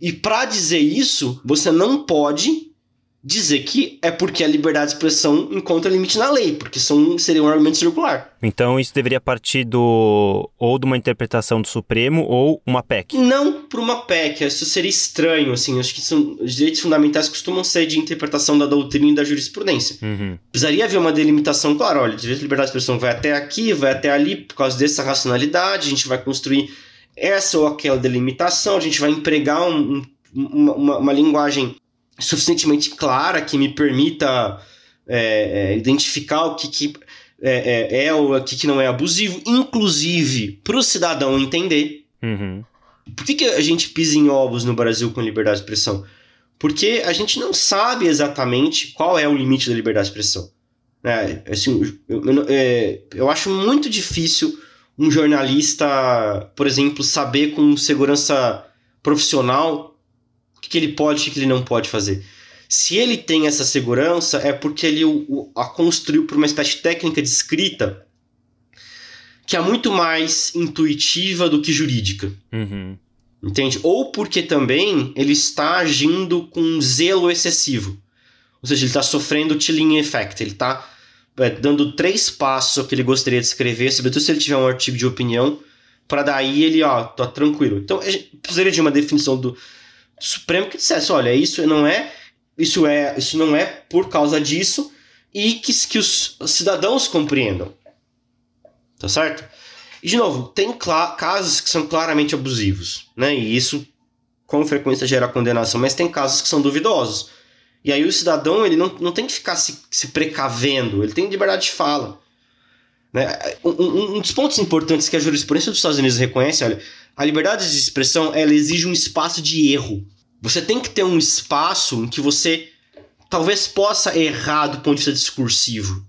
E para dizer isso, você não pode dizer que é porque a liberdade de expressão encontra limite na lei, porque são, seria um argumento circular. Então isso deveria partir do ou de uma interpretação do Supremo ou uma PEC? Não por uma PEC, isso seria estranho, assim, acho que são, os direitos fundamentais costumam ser de interpretação da doutrina e da jurisprudência. Uhum. Precisaria haver uma delimitação, claro, olha, o direito de liberdade de expressão vai até aqui, vai até ali, por causa dessa racionalidade, a gente vai construir essa ou aquela delimitação, a gente vai empregar um, um, uma, uma linguagem suficientemente clara que me permita é, é, identificar o que, que é, é, é ou o que, que não é abusivo, inclusive para o cidadão entender. Uhum. Por que, que a gente pisa em ovos no Brasil com liberdade de expressão? Porque a gente não sabe exatamente qual é o limite da liberdade de expressão. É, assim, eu, eu, é, eu acho muito difícil um jornalista, por exemplo, saber com segurança profissional o que ele pode e o que ele não pode fazer. Se ele tem essa segurança, é porque ele o, a construiu por uma espécie de técnica de escrita que é muito mais intuitiva do que jurídica. Uhum. Entende? Ou porque também ele está agindo com zelo excessivo. Ou seja, ele está sofrendo chilling effect. Ele está é, dando três passos que ele gostaria de escrever, sobretudo se ele tiver um artigo de opinião, para daí ele, ó, tá tranquilo. Então, precisaria de uma definição do, Supremo que dissesse, olha, isso não é, isso é, isso não é por causa disso e que, que os cidadãos compreendam. Tá certo? E de novo, tem casos que são claramente abusivos, né? E isso com frequência gera condenação, mas tem casos que são duvidosos. E aí o cidadão ele não, não tem que ficar se, se precavendo, ele tem liberdade de fala. Né? Um, um, dos pontos importantes que a jurisprudência dos Estados Unidos reconhece, olha, a liberdade de expressão ela exige um espaço de erro. Você tem que ter um espaço em que você talvez possa errar do ponto de vista discursivo.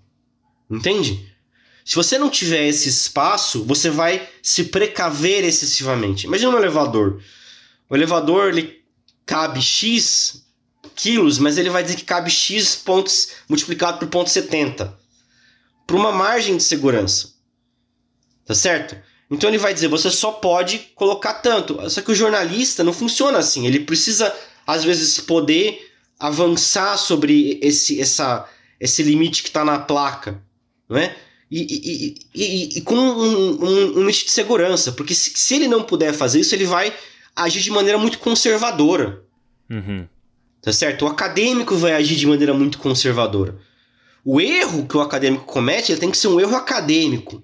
Entende? Se você não tiver esse espaço, você vai se precaver excessivamente. Imagina um elevador. O elevador ele cabe X quilos, mas ele vai dizer que cabe X pontos multiplicado por ponto 70. Por uma margem de segurança. Tá certo? Então ele vai dizer, você só pode colocar tanto. Só que o jornalista não funciona assim. Ele precisa, às vezes, poder avançar sobre esse, essa, esse limite que está na placa. Não é? E, e, e, e com um, um, um, limite de segurança. Porque se, se, ele não puder fazer isso, ele vai agir de maneira muito conservadora. Uhum. Tá certo? O acadêmico vai agir de maneira muito conservadora. O erro que o acadêmico comete ele tem que ser um erro acadêmico.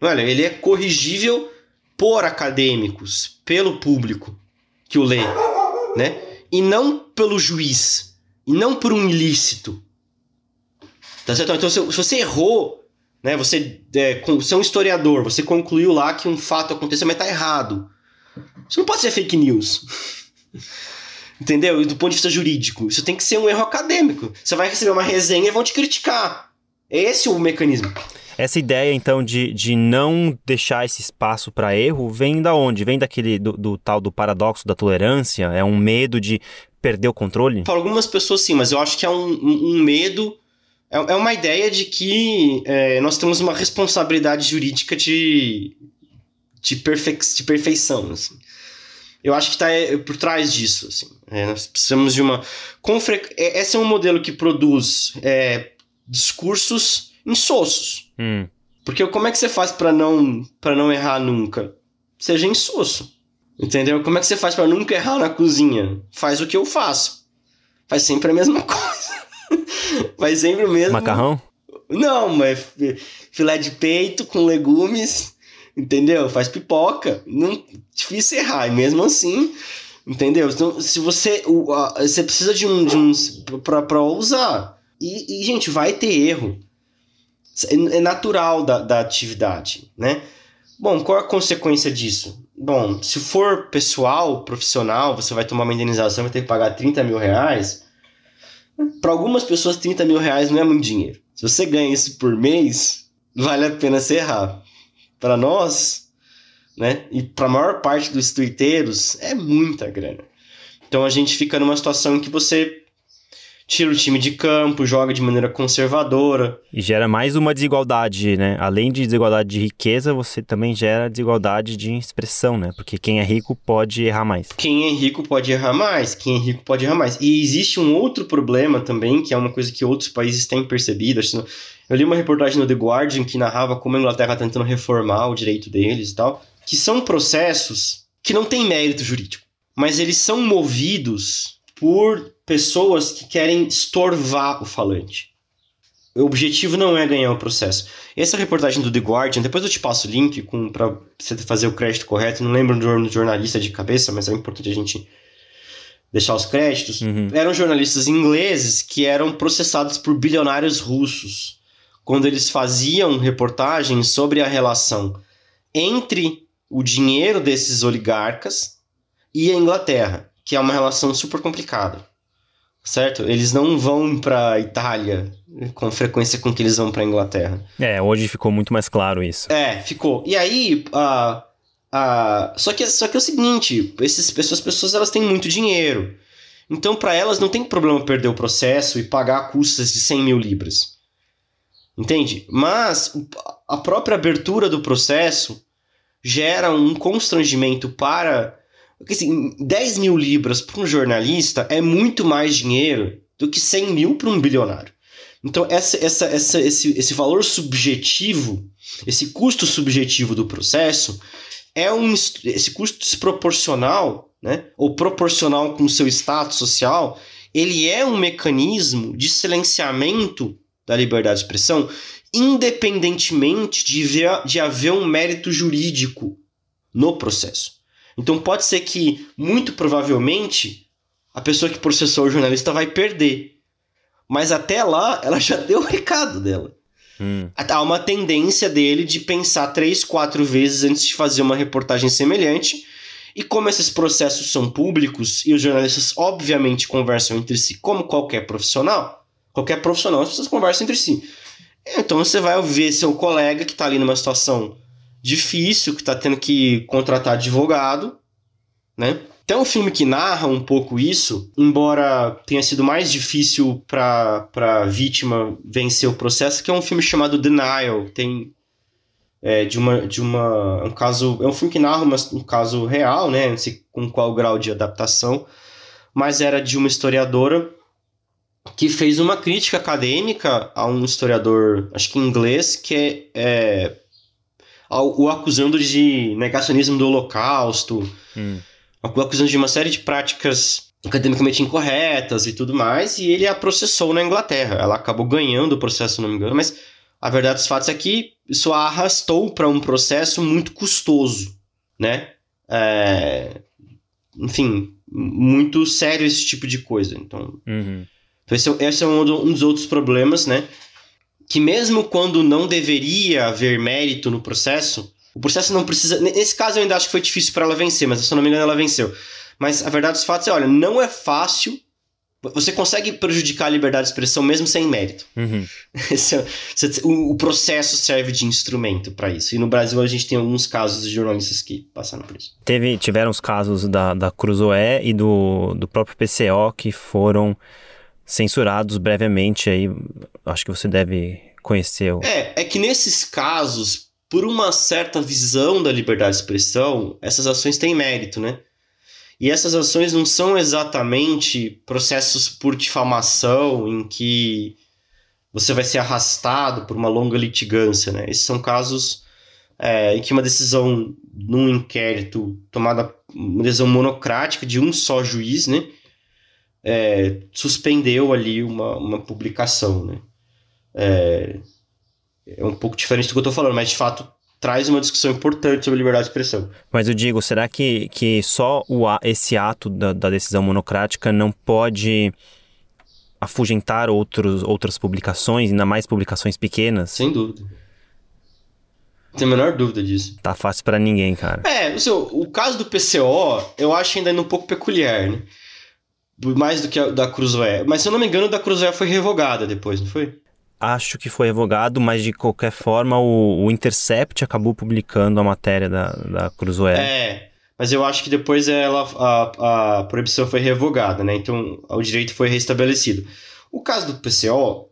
Olha, ele é corrigível por acadêmicos, pelo público que o lê, né? E não pelo juiz, e não por um ilícito. Tá certo? Então, se você errou, né? Você é, você é um historiador, você concluiu lá que um fato aconteceu, mas tá errado. Isso não pode ser fake news. Entendeu? E do ponto de vista jurídico. Isso tem que ser um erro acadêmico. Você vai receber uma resenha e vão te criticar. Esse é o mecanismo. Essa ideia, então, de, de não deixar esse espaço para erro vem da onde? Vem daquele do, do, tal do paradoxo da tolerância? É um medo de perder o controle? Para algumas pessoas, sim, mas eu acho que é um, um, um medo. É, é, uma ideia de que é, nós temos uma responsabilidade jurídica de, de, perfe, de perfeição. Assim. Eu acho que está é, por trás disso. Assim. É, nós precisamos de uma. Fre... É, esse é um modelo que produz é, discursos insossos. Hum. Porque como é que você faz para não para não errar nunca? Seja insosso. Entendeu? Como é que você faz para nunca errar na cozinha? Faz o que eu faço. Faz sempre a mesma coisa. faz sempre o mesmo. Macarrão? Não, mas filé de peito com legumes, entendeu? Faz pipoca. Não difícil errar, e mesmo assim, entendeu? Então, se você o, a, você precisa de um de uns para para usar. E, e, gente, vai ter erro. É, é natural da, da atividade, né? Bom, qual a consequência disso? Bom, se for pessoal, profissional, você vai tomar uma indenização, vai ter que pagar 30 mil reais. Para algumas pessoas, 30 mil reais não é muito dinheiro. Se você ganha isso por mês, vale a pena você errar. Para nós, né? E para a maior parte dos twitteiros, é muita grana. Então a gente fica numa situação em que você tira o time de campo, joga de maneira conservadora. E gera mais uma desigualdade, né? Além de desigualdade de riqueza, você também gera desigualdade de expressão, né? Porque quem é rico pode errar mais. Quem é rico pode errar mais, quem é rico pode errar mais. E existe um outro problema também, que é uma coisa que outros países têm percebido. Eu li uma reportagem no The Guardian que narrava como a Inglaterra está tentando reformar o direito deles e tal, que são processos que não têm mérito jurídico, mas eles são movidos por pessoas que querem estorvar o falante. O objetivo não é ganhar o processo. Essa reportagem do The Guardian, depois eu te passo o link para você fazer o crédito correto. Não lembro do jornalista de cabeça, mas é importante a gente deixar os créditos. Uhum. Eram jornalistas ingleses que eram processados por bilionários russos quando eles faziam reportagens sobre a relação entre o dinheiro desses oligarcas e a Inglaterra, que é uma relação super complicada certo? Eles não vão para Itália com frequência com que eles vão para Inglaterra. É, hoje ficou muito mais claro isso. É, ficou. E aí, só que só que é o seguinte, esses, essas pessoas elas têm muito dinheiro. Então, para elas não tem problema perder o processo e pagar custas de 100 mil libras. Entende? Mas a própria abertura do processo gera um constrangimento para porque assim, 10 mil libras para um jornalista é muito mais dinheiro do que 100 mil para um bilionário. Então, essa, essa, essa, esse, esse valor subjetivo, esse custo subjetivo do processo, é um esse custo desproporcional, né, ou proporcional com o seu status social, ele é um mecanismo de silenciamento da liberdade de expressão, independentemente de, de haver um mérito jurídico no processo. Então pode ser que, muito provavelmente, a pessoa que processou o jornalista vai perder. Mas até lá, ela já deu o recado dela. Hum. Há uma tendência dele de pensar três, quatro vezes antes de fazer uma reportagem semelhante. E como esses processos são públicos e os jornalistas obviamente conversam entre si, como qualquer profissional, qualquer profissional, as pessoas conversam entre si. Então você vai ouvir seu colega que está ali numa situação difícil, que está tendo que contratar advogado, né? Tem um filme que narra um pouco isso, embora tenha sido mais difícil para a vítima vencer o processo, que é um filme chamado Denial. Tem é, de uma de uma um caso é um filme que narra uma, um caso real, né? Não sei com qual grau de adaptação, mas era de uma historiadora que fez uma crítica acadêmica a um historiador, acho que inglês, que é, é o acusando de negacionismo do Holocausto, hum. o acusando de uma série de práticas academicamente incorretas e tudo mais, e ele a processou na Inglaterra. Ela acabou ganhando o processo, se não me engano, mas a verdade dos fatos é que isso a arrastou para um processo muito custoso, né? É... Enfim, muito sério esse tipo de coisa. Então, uhum. Então esse, é, esse é um dos outros problemas, né? que mesmo quando não deveria haver mérito no processo, o processo não precisa. Nesse caso eu ainda acho que foi difícil para ela vencer, mas se eu não me engano ela venceu. Mas a verdade dos fatos é, olha, não é fácil. Você consegue prejudicar a liberdade de expressão mesmo sem mérito. Uhum. É o, o, processo serve de instrumento para isso. E no Brasil a gente tem alguns casos de jornalistas que passaram por isso. Teve, tiveram os casos da, da Cruzoé e do, do próprio PCO que foram censurados brevemente aí. Acho que você deve conhecer. O... É, é que nesses casos, por uma certa visão da liberdade de expressão, essas ações têm mérito, né? E essas ações não são exatamente processos por difamação em que você vai ser arrastado por uma longa litigância, né? Esses são casos é, em que uma decisão num inquérito tomada, uma decisão monocrática de um só juiz, né? É, suspendeu ali uma, uma publicação, né? É, é um pouco diferente do que eu estou falando, mas de fato traz uma discussão importante sobre liberdade de expressão. Mas eu digo, será que, que só o, esse ato da, da decisão monocrática não pode afugentar outros, outras publicações, ainda mais publicações pequenas? Sem dúvida. Não tenho a menor dúvida disso. Tá fácil para ninguém, cara. É, o, seu, o caso do PCO, eu acho ainda um pouco peculiar, né? Mais do que a da Cruzoé. Mas se eu não me engano, da Cruzoé foi revogada depois, não foi? acho que foi revogado, mas de qualquer forma o, o Intercept acabou publicando a matéria da, da Cruzoé. É, mas eu acho que depois ela, a, a proibição foi revogada, né? Então o direito foi restabelecido. O caso do PCO,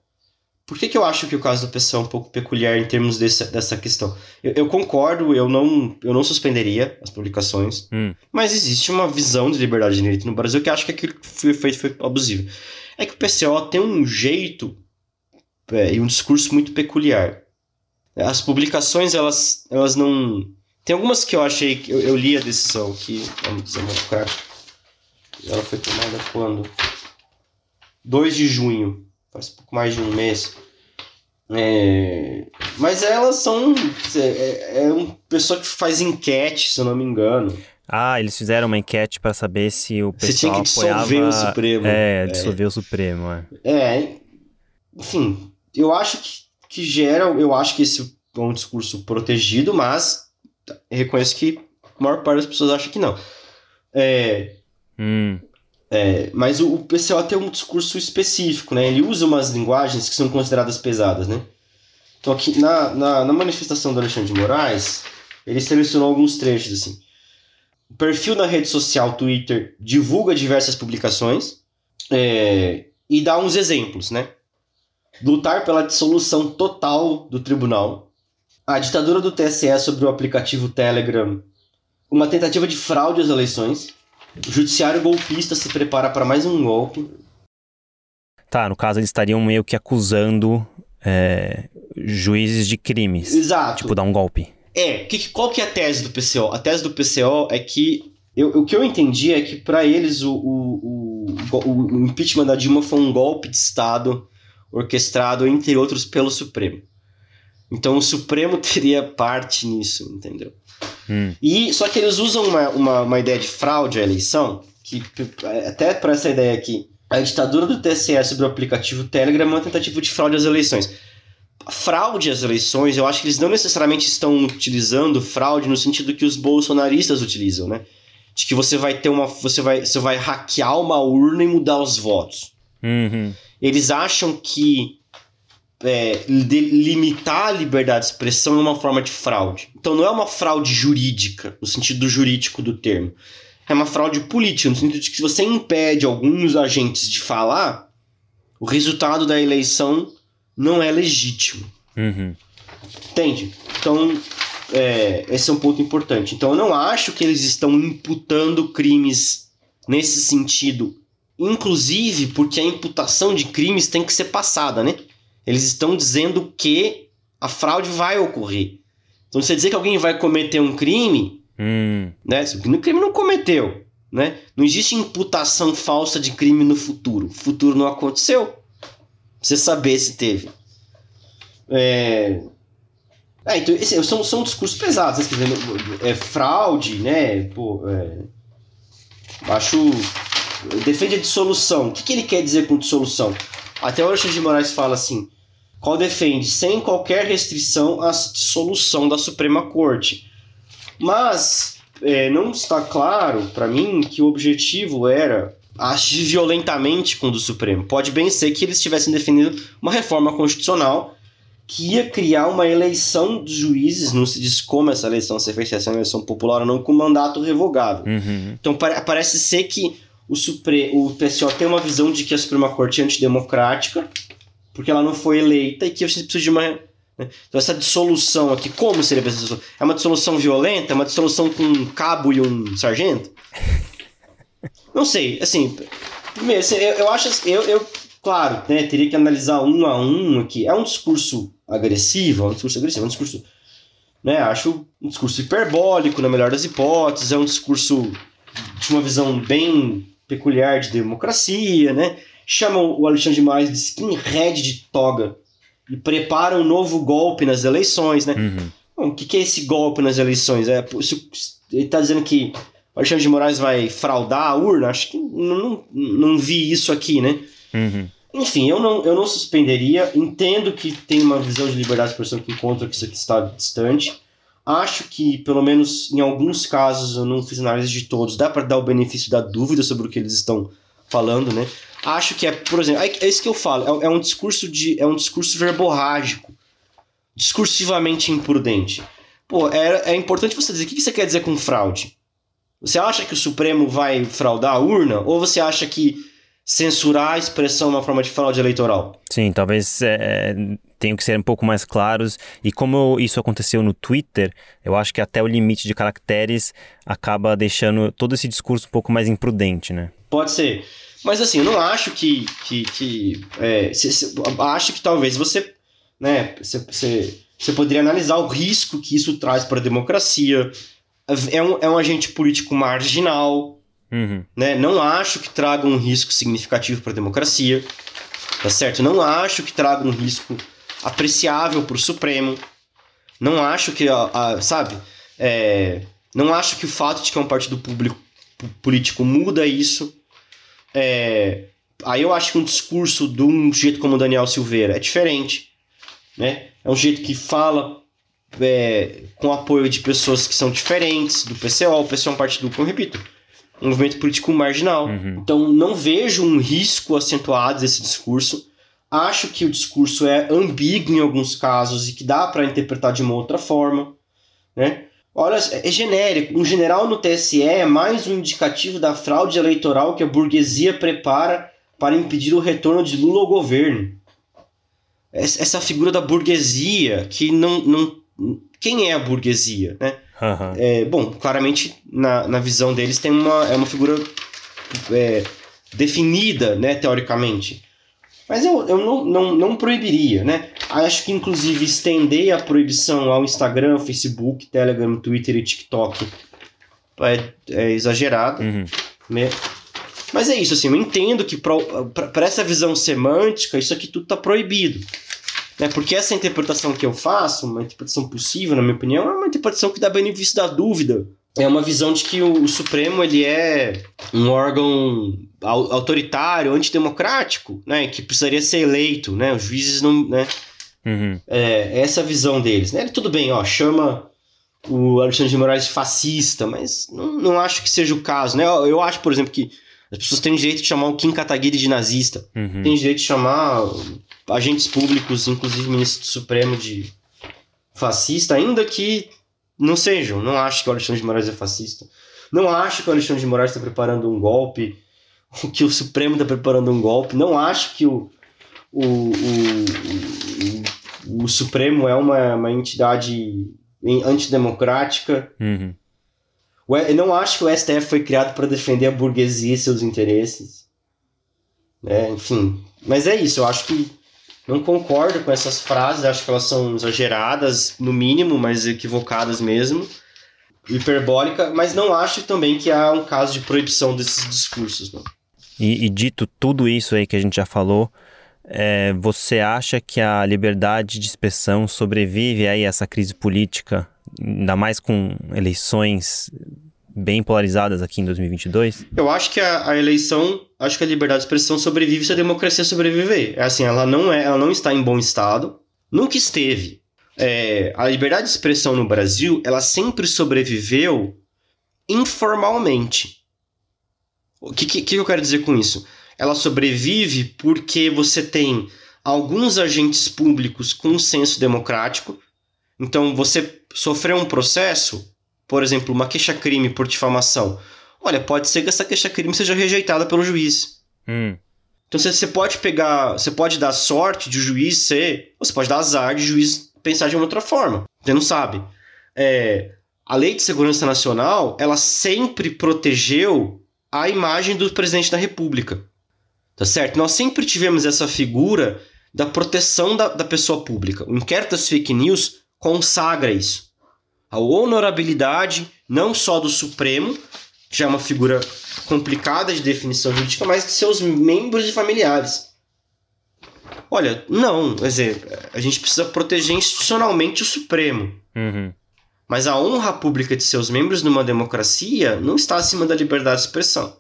por que, que eu acho que o caso do PCO é um pouco peculiar em termos desse, dessa questão? Eu, eu, concordo, eu não, eu não suspenderia as publicações, hum. mas existe uma visão de liberdade de direito no Brasil que acha que aquilo que foi feito foi abusivo. É que o PCO tem um jeito é, e um discurso muito peculiar. As publicações, elas, elas não. Tem algumas que eu achei que. Eu, eu li a decisão que. Vamos dizer, Ela foi tomada quando? 2 de junho. Faz pouco mais de um mês. É, mas elas são. É, é, é uma pessoa que faz enquete, se eu não me engano. Ah, eles fizeram uma enquete para saber se o pessoal Você tinha que dissolver apoiava... o Supremo. É, dissolver é. o Supremo, é. É, enfim, eu acho que, que gera, eu acho que esse é um discurso protegido, mas reconheço que a maior parte das pessoas acha que não. É, hum. É, mas o, o PCO tem um discurso específico, né? Ele usa umas linguagens que são consideradas pesadas, né? Então aqui na, na, na manifestação do Alexandre de Moraes, ele selecionou alguns trechos assim. O perfil na rede social Twitter divulga diversas publicações é, e dá uns exemplos, né? lutar pela dissolução total do tribunal, a ditadura do TSE sobre o aplicativo Telegram, uma tentativa de fraude às eleições, o judiciário golpista se prepara para mais um golpe. Tá, no caso eles estariam meio que acusando é, juízes de crimes. Exato. Tipo, dar um golpe. É, que, qual que é a tese do PCO? A tese do PCO é que. Eu, o que eu entendi é que para eles o, o, o, o impeachment da Dilma foi um golpe de Estado orquestrado, entre outros, pelo Supremo. Então o Supremo teria parte nisso, entendeu? Hum. E só que eles usam uma, uma, uma, ideia de fraude à eleição, que até para essa ideia aqui, a ditadura do TSE sobre o aplicativo Telegram é uma tentativa de fraude às eleições. Fraude às eleições, eu acho que eles não necessariamente estão utilizando fraude no sentido que os bolsonaristas utilizam, né? De que você vai ter uma. Você vai, você vai hackear uma urna e mudar os votos. Uhum eles acham que é, limitar a liberdade de expressão é uma forma de fraude. Então não é uma fraude jurídica, no sentido jurídico do termo. É uma fraude política, no sentido de que se você impede alguns agentes de falar, o resultado da eleição não é legítimo. Uhum. Entende? Então, é, esse é um ponto importante. Então, eu não acho que eles estão imputando crimes nesse sentido inclusive porque a imputação de crimes tem que ser passada, né? Eles estão dizendo que a fraude vai ocorrer. Então, você dizer que alguém vai cometer um crime, hum. né? O crime não cometeu, né? Não existe imputação falsa de crime no futuro. O futuro não aconteceu. Você saber se teve. É... É, então, esse, são, são discursos pesados, né? É fraude, né? Pô, é... Acho defende a dissolução. O que, que ele quer dizer com dissolução? Até o Alexandre de Moraes fala assim: qual defende sem qualquer restrição a dissolução da Suprema Corte. Mas é, não está claro para mim que o objetivo era agir violentamente com o Supremo. Pode bem ser que eles estivessem defendendo uma reforma constitucional que ia criar uma eleição dos juízes, não se diz como essa eleição ser feita, se é uma eleição popular ou não, com mandato revogável. Uhum. Então parece ser que o, Supre o PCO tem uma visão de que a Suprema Corte é antidemocrática, porque ela não foi eleita e que você precisa de uma. Né? Então, essa dissolução aqui, como seria essa dissolução? É uma dissolução violenta? É uma dissolução com um cabo e um sargento? Não sei, assim. Primeiro, eu, eu acho. Eu, eu, Claro, né, teria que analisar um a um aqui. É um discurso agressivo, é um discurso agressivo, é um discurso, né, acho um discurso hiperbólico, na melhor das hipóteses, é um discurso de uma visão bem peculiar de democracia, né? Chamam o Alexandre de Moraes de skinhead de toga e preparam um novo golpe nas eleições, né? Uhum. Bom, o que, é esse golpe nas eleições? É, se, ele está dizendo que o Alexandre de Moraes vai fraudar a urna? Acho que não, não, não vi isso aqui, né? Uhum. Enfim, eu não, eu não suspenderia. Entendo que tem uma visão de liberdade de expressão que encontra que isso aqui está distante. Acho que, pelo menos em alguns casos, eu não fiz análise de todos, dá para dar o benefício da dúvida sobre o que eles estão falando, né? Acho que é, por exemplo, é, é isso que eu falo, é, é um discurso de é um discurso verborrágico, discursivamente imprudente. Pô, é, é importante você dizer o que você quer dizer com fraude. Você acha que o Supremo vai fraudar a urna? Ou você acha que censurar a expressão é uma forma de fraude eleitoral? Sim, talvez é, tenham que ser um pouco mais claros. E como isso aconteceu no Twitter, eu acho que até o limite de caracteres acaba deixando todo esse discurso um pouco mais imprudente, né? Pode ser. Mas assim, eu não acho que. que, que é, se, se, acho que talvez você. Né, você, você, poderia analisar o risco que isso traz para a democracia. É um, é um agente político marginal. Uhum. Né? Não acho que traga um risco significativo para a democracia. Tá certo? Não acho que traga um risco apreciável para o Supremo. Não acho que, a, a, sabe, é, não acho que o fato de que é um partido público, político muda isso. É, aí eu acho que um discurso de um jeito como o Daniel Silveira é diferente. Né? É um jeito que fala é, com apoio de pessoas que são diferentes do PCO. O PCO é um partido, como eu repito, um movimento político marginal. Uhum. Então não vejo um risco acentuado desse discurso. Acho que o discurso é ambíguo em alguns casos e que dá para interpretar de uma outra forma, né? Olha, é genérico. Um general no TSE é mais um indicativo da fraude eleitoral que a burguesia prepara para impedir o retorno de Lula ao governo. Essa figura da burguesia que não, não quem é a burguesia, né? Uhum. É, bom, claramente na, na visão deles tem uma é uma figura é, definida, né, teoricamente. Mas eu, eu não, não, não proibiria, né? Acho que, inclusive, estender a proibição ao Instagram, Facebook, Telegram, Twitter e TikTok é, é exagerado. Uhum. Né? Mas é isso, assim, eu entendo que para essa visão semântica, isso aqui tudo está proibido. Né? Porque essa interpretação que eu faço, uma interpretação possível, na minha opinião, é uma interpretação que dá benefício da dúvida. É uma visão de que o, o Supremo ele é um órgão autoritário, antidemocrático, né, que precisaria ser eleito, né, os juízes não, né, uhum. é, essa visão deles, né, tudo bem, ó, chama o Alexandre de Moraes de fascista, mas não, não acho que seja o caso, né, eu, eu acho, por exemplo, que as pessoas têm direito de chamar o Kim Kataguiri de nazista, uhum. têm direito de chamar agentes públicos, inclusive o ministro do Supremo de fascista, ainda que não sejam, não acho que o Alexandre de Moraes é fascista, não acho que o Alexandre de Moraes está preparando um golpe que o Supremo está preparando um golpe. Não acho que o, o, o, o, o Supremo é uma, uma entidade antidemocrática. Uhum. Eu não acho que o STF foi criado para defender a burguesia e seus interesses. É, enfim, mas é isso. Eu acho que não concordo com essas frases. Acho que elas são exageradas, no mínimo, mas equivocadas mesmo. Hiperbólica, mas não acho também que há um caso de proibição desses discursos. Não. E, e, dito tudo isso aí que a gente já falou, é, você acha que a liberdade de expressão sobrevive aí a essa crise política, ainda mais com eleições bem polarizadas aqui em 2022? Eu acho que a, a, eleição, acho que a liberdade de expressão sobrevive se a democracia sobreviver. É assim, ela não é, ela não está em bom estado, nunca esteve. É, a liberdade de expressão no Brasil, ela sempre sobreviveu informalmente. O que, que, que eu quero dizer com isso? Ela sobrevive porque você tem alguns agentes públicos com senso democrático. Então, você sofreu um processo, por exemplo, uma queixa-crime por difamação. Olha, pode ser que essa queixa-crime seja rejeitada pelo juiz. Hum. Então, você pode pegar, você pode dar sorte de o juiz ser, ou você pode dar azar de o juiz pensar de uma outra forma. Você não sabe. É, a Lei de Segurança Nacional, ela sempre protegeu a imagem do presidente da República. Tá certo? Nós sempre tivemos essa figura da proteção da, da pessoa pública. O inquérito das fake news consagra isso. A honorabilidade, não só do Supremo, que já é uma figura complicada de definição jurídica, mas de seus membros e familiares. Olha, não, quer dizer, a gente precisa proteger institucionalmente o Supremo. Uhum. Mas a honra pública de seus membros numa democracia não está acima da liberdade de expressão.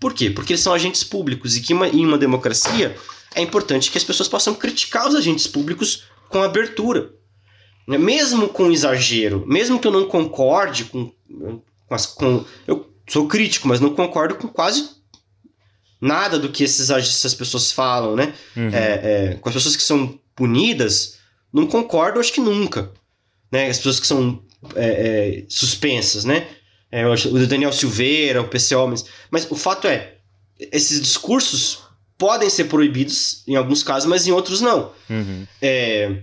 Por quê? Porque eles são agentes públicos e que uma, em uma democracia é importante que as pessoas possam criticar os agentes públicos com abertura. Mesmo com exagero, mesmo que eu não concorde com, com, as, com eu sou crítico, mas não concordo com quase nada do que esses, essas pessoas falam, né? Uhum. É, é, com as pessoas que são punidas, não concordo, acho que nunca. Né? As pessoas que são é, é suspensas, né? É, o Daniel Silveira, o PC Homens. Mas o fato é, esses discursos podem ser proibidos em alguns casos, mas em outros não. Uhum. É,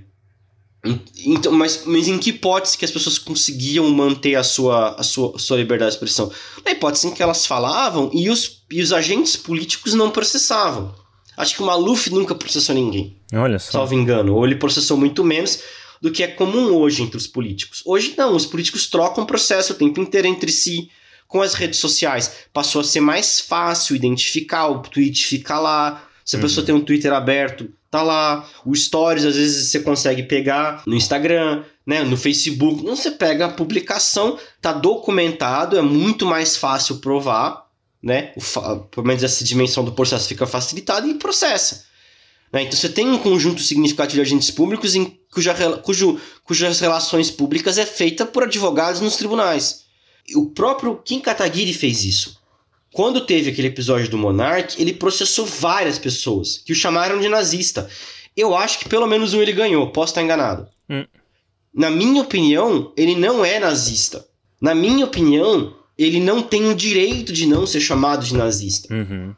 então, mas, mas em que hipótese que as pessoas conseguiam manter a sua, a sua, a sua liberdade de expressão? Na hipótese em que elas falavam e os, e os agentes políticos não processavam. Acho que o Maluf nunca processou ninguém. Olha só. Salvo engano. Ou ele processou muito menos do que é comum hoje entre os políticos. Hoje não, os políticos trocam processo o tempo inteiro entre si. Com as redes sociais, passou a ser mais fácil identificar, o tweet fica lá. Se a uhum. pessoa tem um Twitter aberto, tá lá. O Stories, às vezes, você consegue pegar no Instagram, né? No Facebook. Não, você pega a publicação, tá documentado, é muito mais fácil provar, né? O, pelo menos essa dimensão do processo fica facilitada e processa. Né? Então você tem um conjunto significativo de agentes públicos em cuja, cujo, cujas relações públicas é feita por advogados nos tribunais. O próprio Kim Kataguiri fez isso. Quando teve aquele episódio do Monark, ele processou várias pessoas que o chamaram de nazista. Eu acho que pelo menos um ele ganhou, posso estar enganado. Hum. Na minha opinião, ele não é nazista. Na minha opinião, ele não tem o direito de não ser chamado de nazista. Uhum.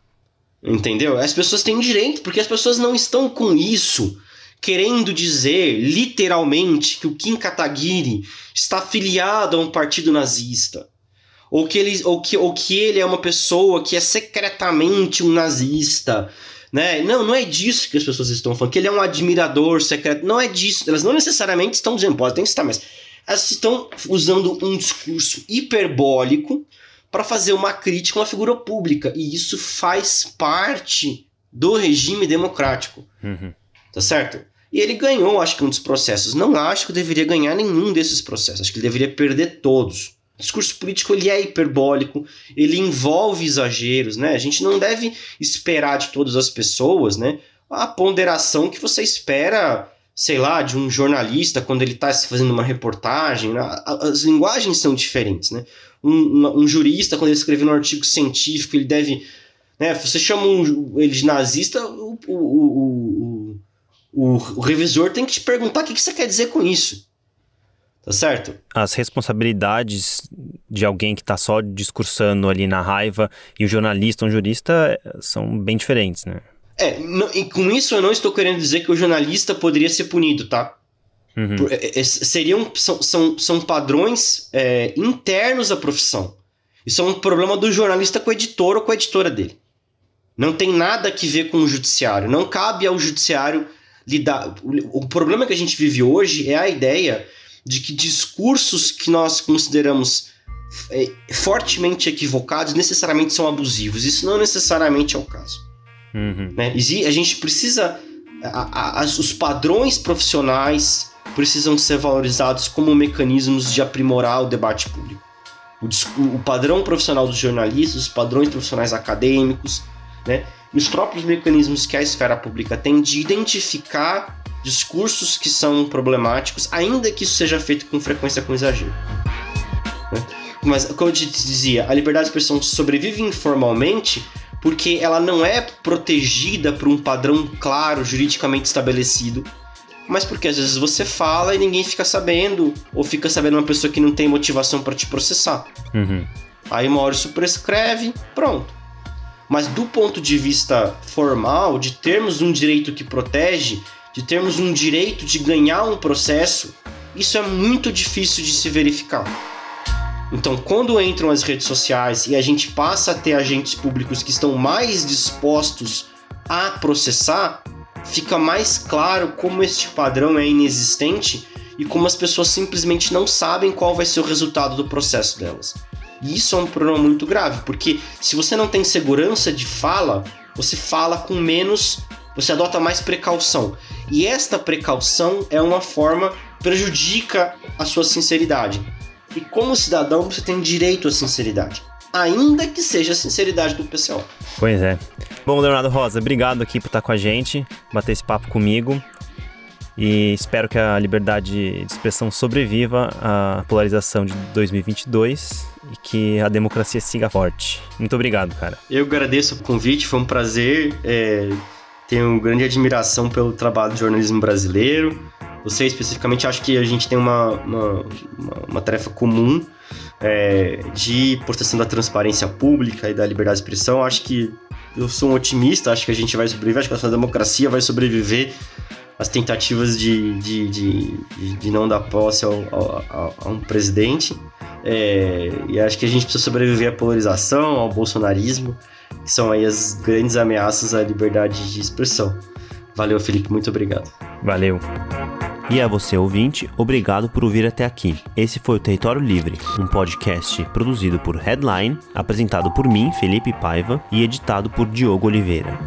Entendeu? As pessoas têm direito, porque as pessoas não estão com isso querendo dizer literalmente que o Kim Kataguiri está afiliado a um partido nazista. Ou que, ele, ou, que, ou que ele é uma pessoa que é secretamente um nazista. Né? Não, não é disso que as pessoas estão falando, que ele é um admirador secreto. Não é disso. Elas não necessariamente estão dizendo, podem estar, mas elas estão usando um discurso hiperbólico para fazer uma crítica a uma figura pública. E isso faz parte do regime democrático. Uhum. Tá certo? E ele ganhou, acho que, um dos processos. Não acho que deveria ganhar nenhum desses processos. Acho que ele deveria perder todos. Discurso político ele é hiperbólico, ele envolve exageros, né? A gente não deve esperar de todas as pessoas, né? A ponderação que você espera, sei lá, de um jornalista quando ele está fazendo uma reportagem. Né? As linguagens são diferentes, né? um, um, jurista, quando ele escrever um artigo científico, ele deve. Né, você chama um, ele de nazista, o, o, o, o, o revisor tem que te perguntar o que, que você quer dizer com isso. Tá certo? As responsabilidades de alguém que está só discursando ali na raiva e o jornalista, um jurista, são bem diferentes, né? É, não, e com isso eu não estou querendo dizer que o jornalista poderia ser punido, tá? Uhum. É, é, seriam, são, são, são padrões é, internos à profissão. Isso é um problema do jornalista com o editor ou com a editora dele. Não tem nada que ver com o judiciário. Não cabe ao judiciário lidar. O problema que a gente vive hoje é a ideia de que discursos que nós consideramos é, fortemente equivocados necessariamente são abusivos. Isso não necessariamente é o caso. Uhum. Né? A gente precisa. A, a, os padrões profissionais precisam ser valorizados como mecanismos de aprimorar o debate público. O, o padrão profissional dos jornalistas, os padrões profissionais acadêmicos, né? e os próprios mecanismos que a esfera pública tem de identificar discursos que são problemáticos, ainda que isso seja feito com frequência com exagero. Né? Mas, como eu te dizia, a liberdade de expressão sobrevive informalmente porque ela não é protegida por um padrão claro, juridicamente estabelecido, mas porque às vezes você fala e ninguém fica sabendo, ou fica sabendo uma pessoa que não tem motivação para te processar. Uhum. Aí uma hora isso prescreve, pronto. Mas do ponto de vista formal, de termos um direito que protege, de termos um direito de ganhar um processo, isso é muito difícil de se verificar. Então, quando entram as redes sociais e a gente passa a ter agentes públicos que estão mais dispostos a processar, fica mais claro como este padrão é inexistente e como as pessoas simplesmente não sabem qual vai ser o resultado do processo delas. E isso é um problema muito grave, porque se você não tem segurança de fala, você fala com menos, você adota mais precaução. E esta precaução é uma forma prejudica a sua sinceridade. E como cidadão, você tem direito à sinceridade ainda que seja a sinceridade do PCO. Pois é. Bom, Leonardo Rosa, obrigado aqui por estar com a gente, bater esse papo comigo. E espero que a liberdade de expressão sobreviva à polarização de 2022 e que a democracia siga forte. Muito obrigado, cara. Eu agradeço o convite, foi um prazer. É, tenho grande admiração pelo trabalho do jornalismo brasileiro. Você especificamente acho que a gente tem uma, uma, uma, tarefa comum é, de proteção da transparência pública e da liberdade de expressão. Acho que eu sou um otimista, acho que a gente vai sobreviver, acho que a nossa democracia vai sobreviver às tentativas de, de, de, de não dar posse ao, ao, a um presidente. É, e acho que a gente precisa sobreviver à polarização, ao bolsonarismo, que são aí as grandes ameaças à liberdade de expressão. Valeu, Felipe, muito obrigado. Valeu. E a você, ouvinte, obrigado por ouvir até aqui. Esse foi o Território Livre, um podcast produzido por Headline, apresentado por mim, Felipe Paiva, e editado por Diogo Oliveira.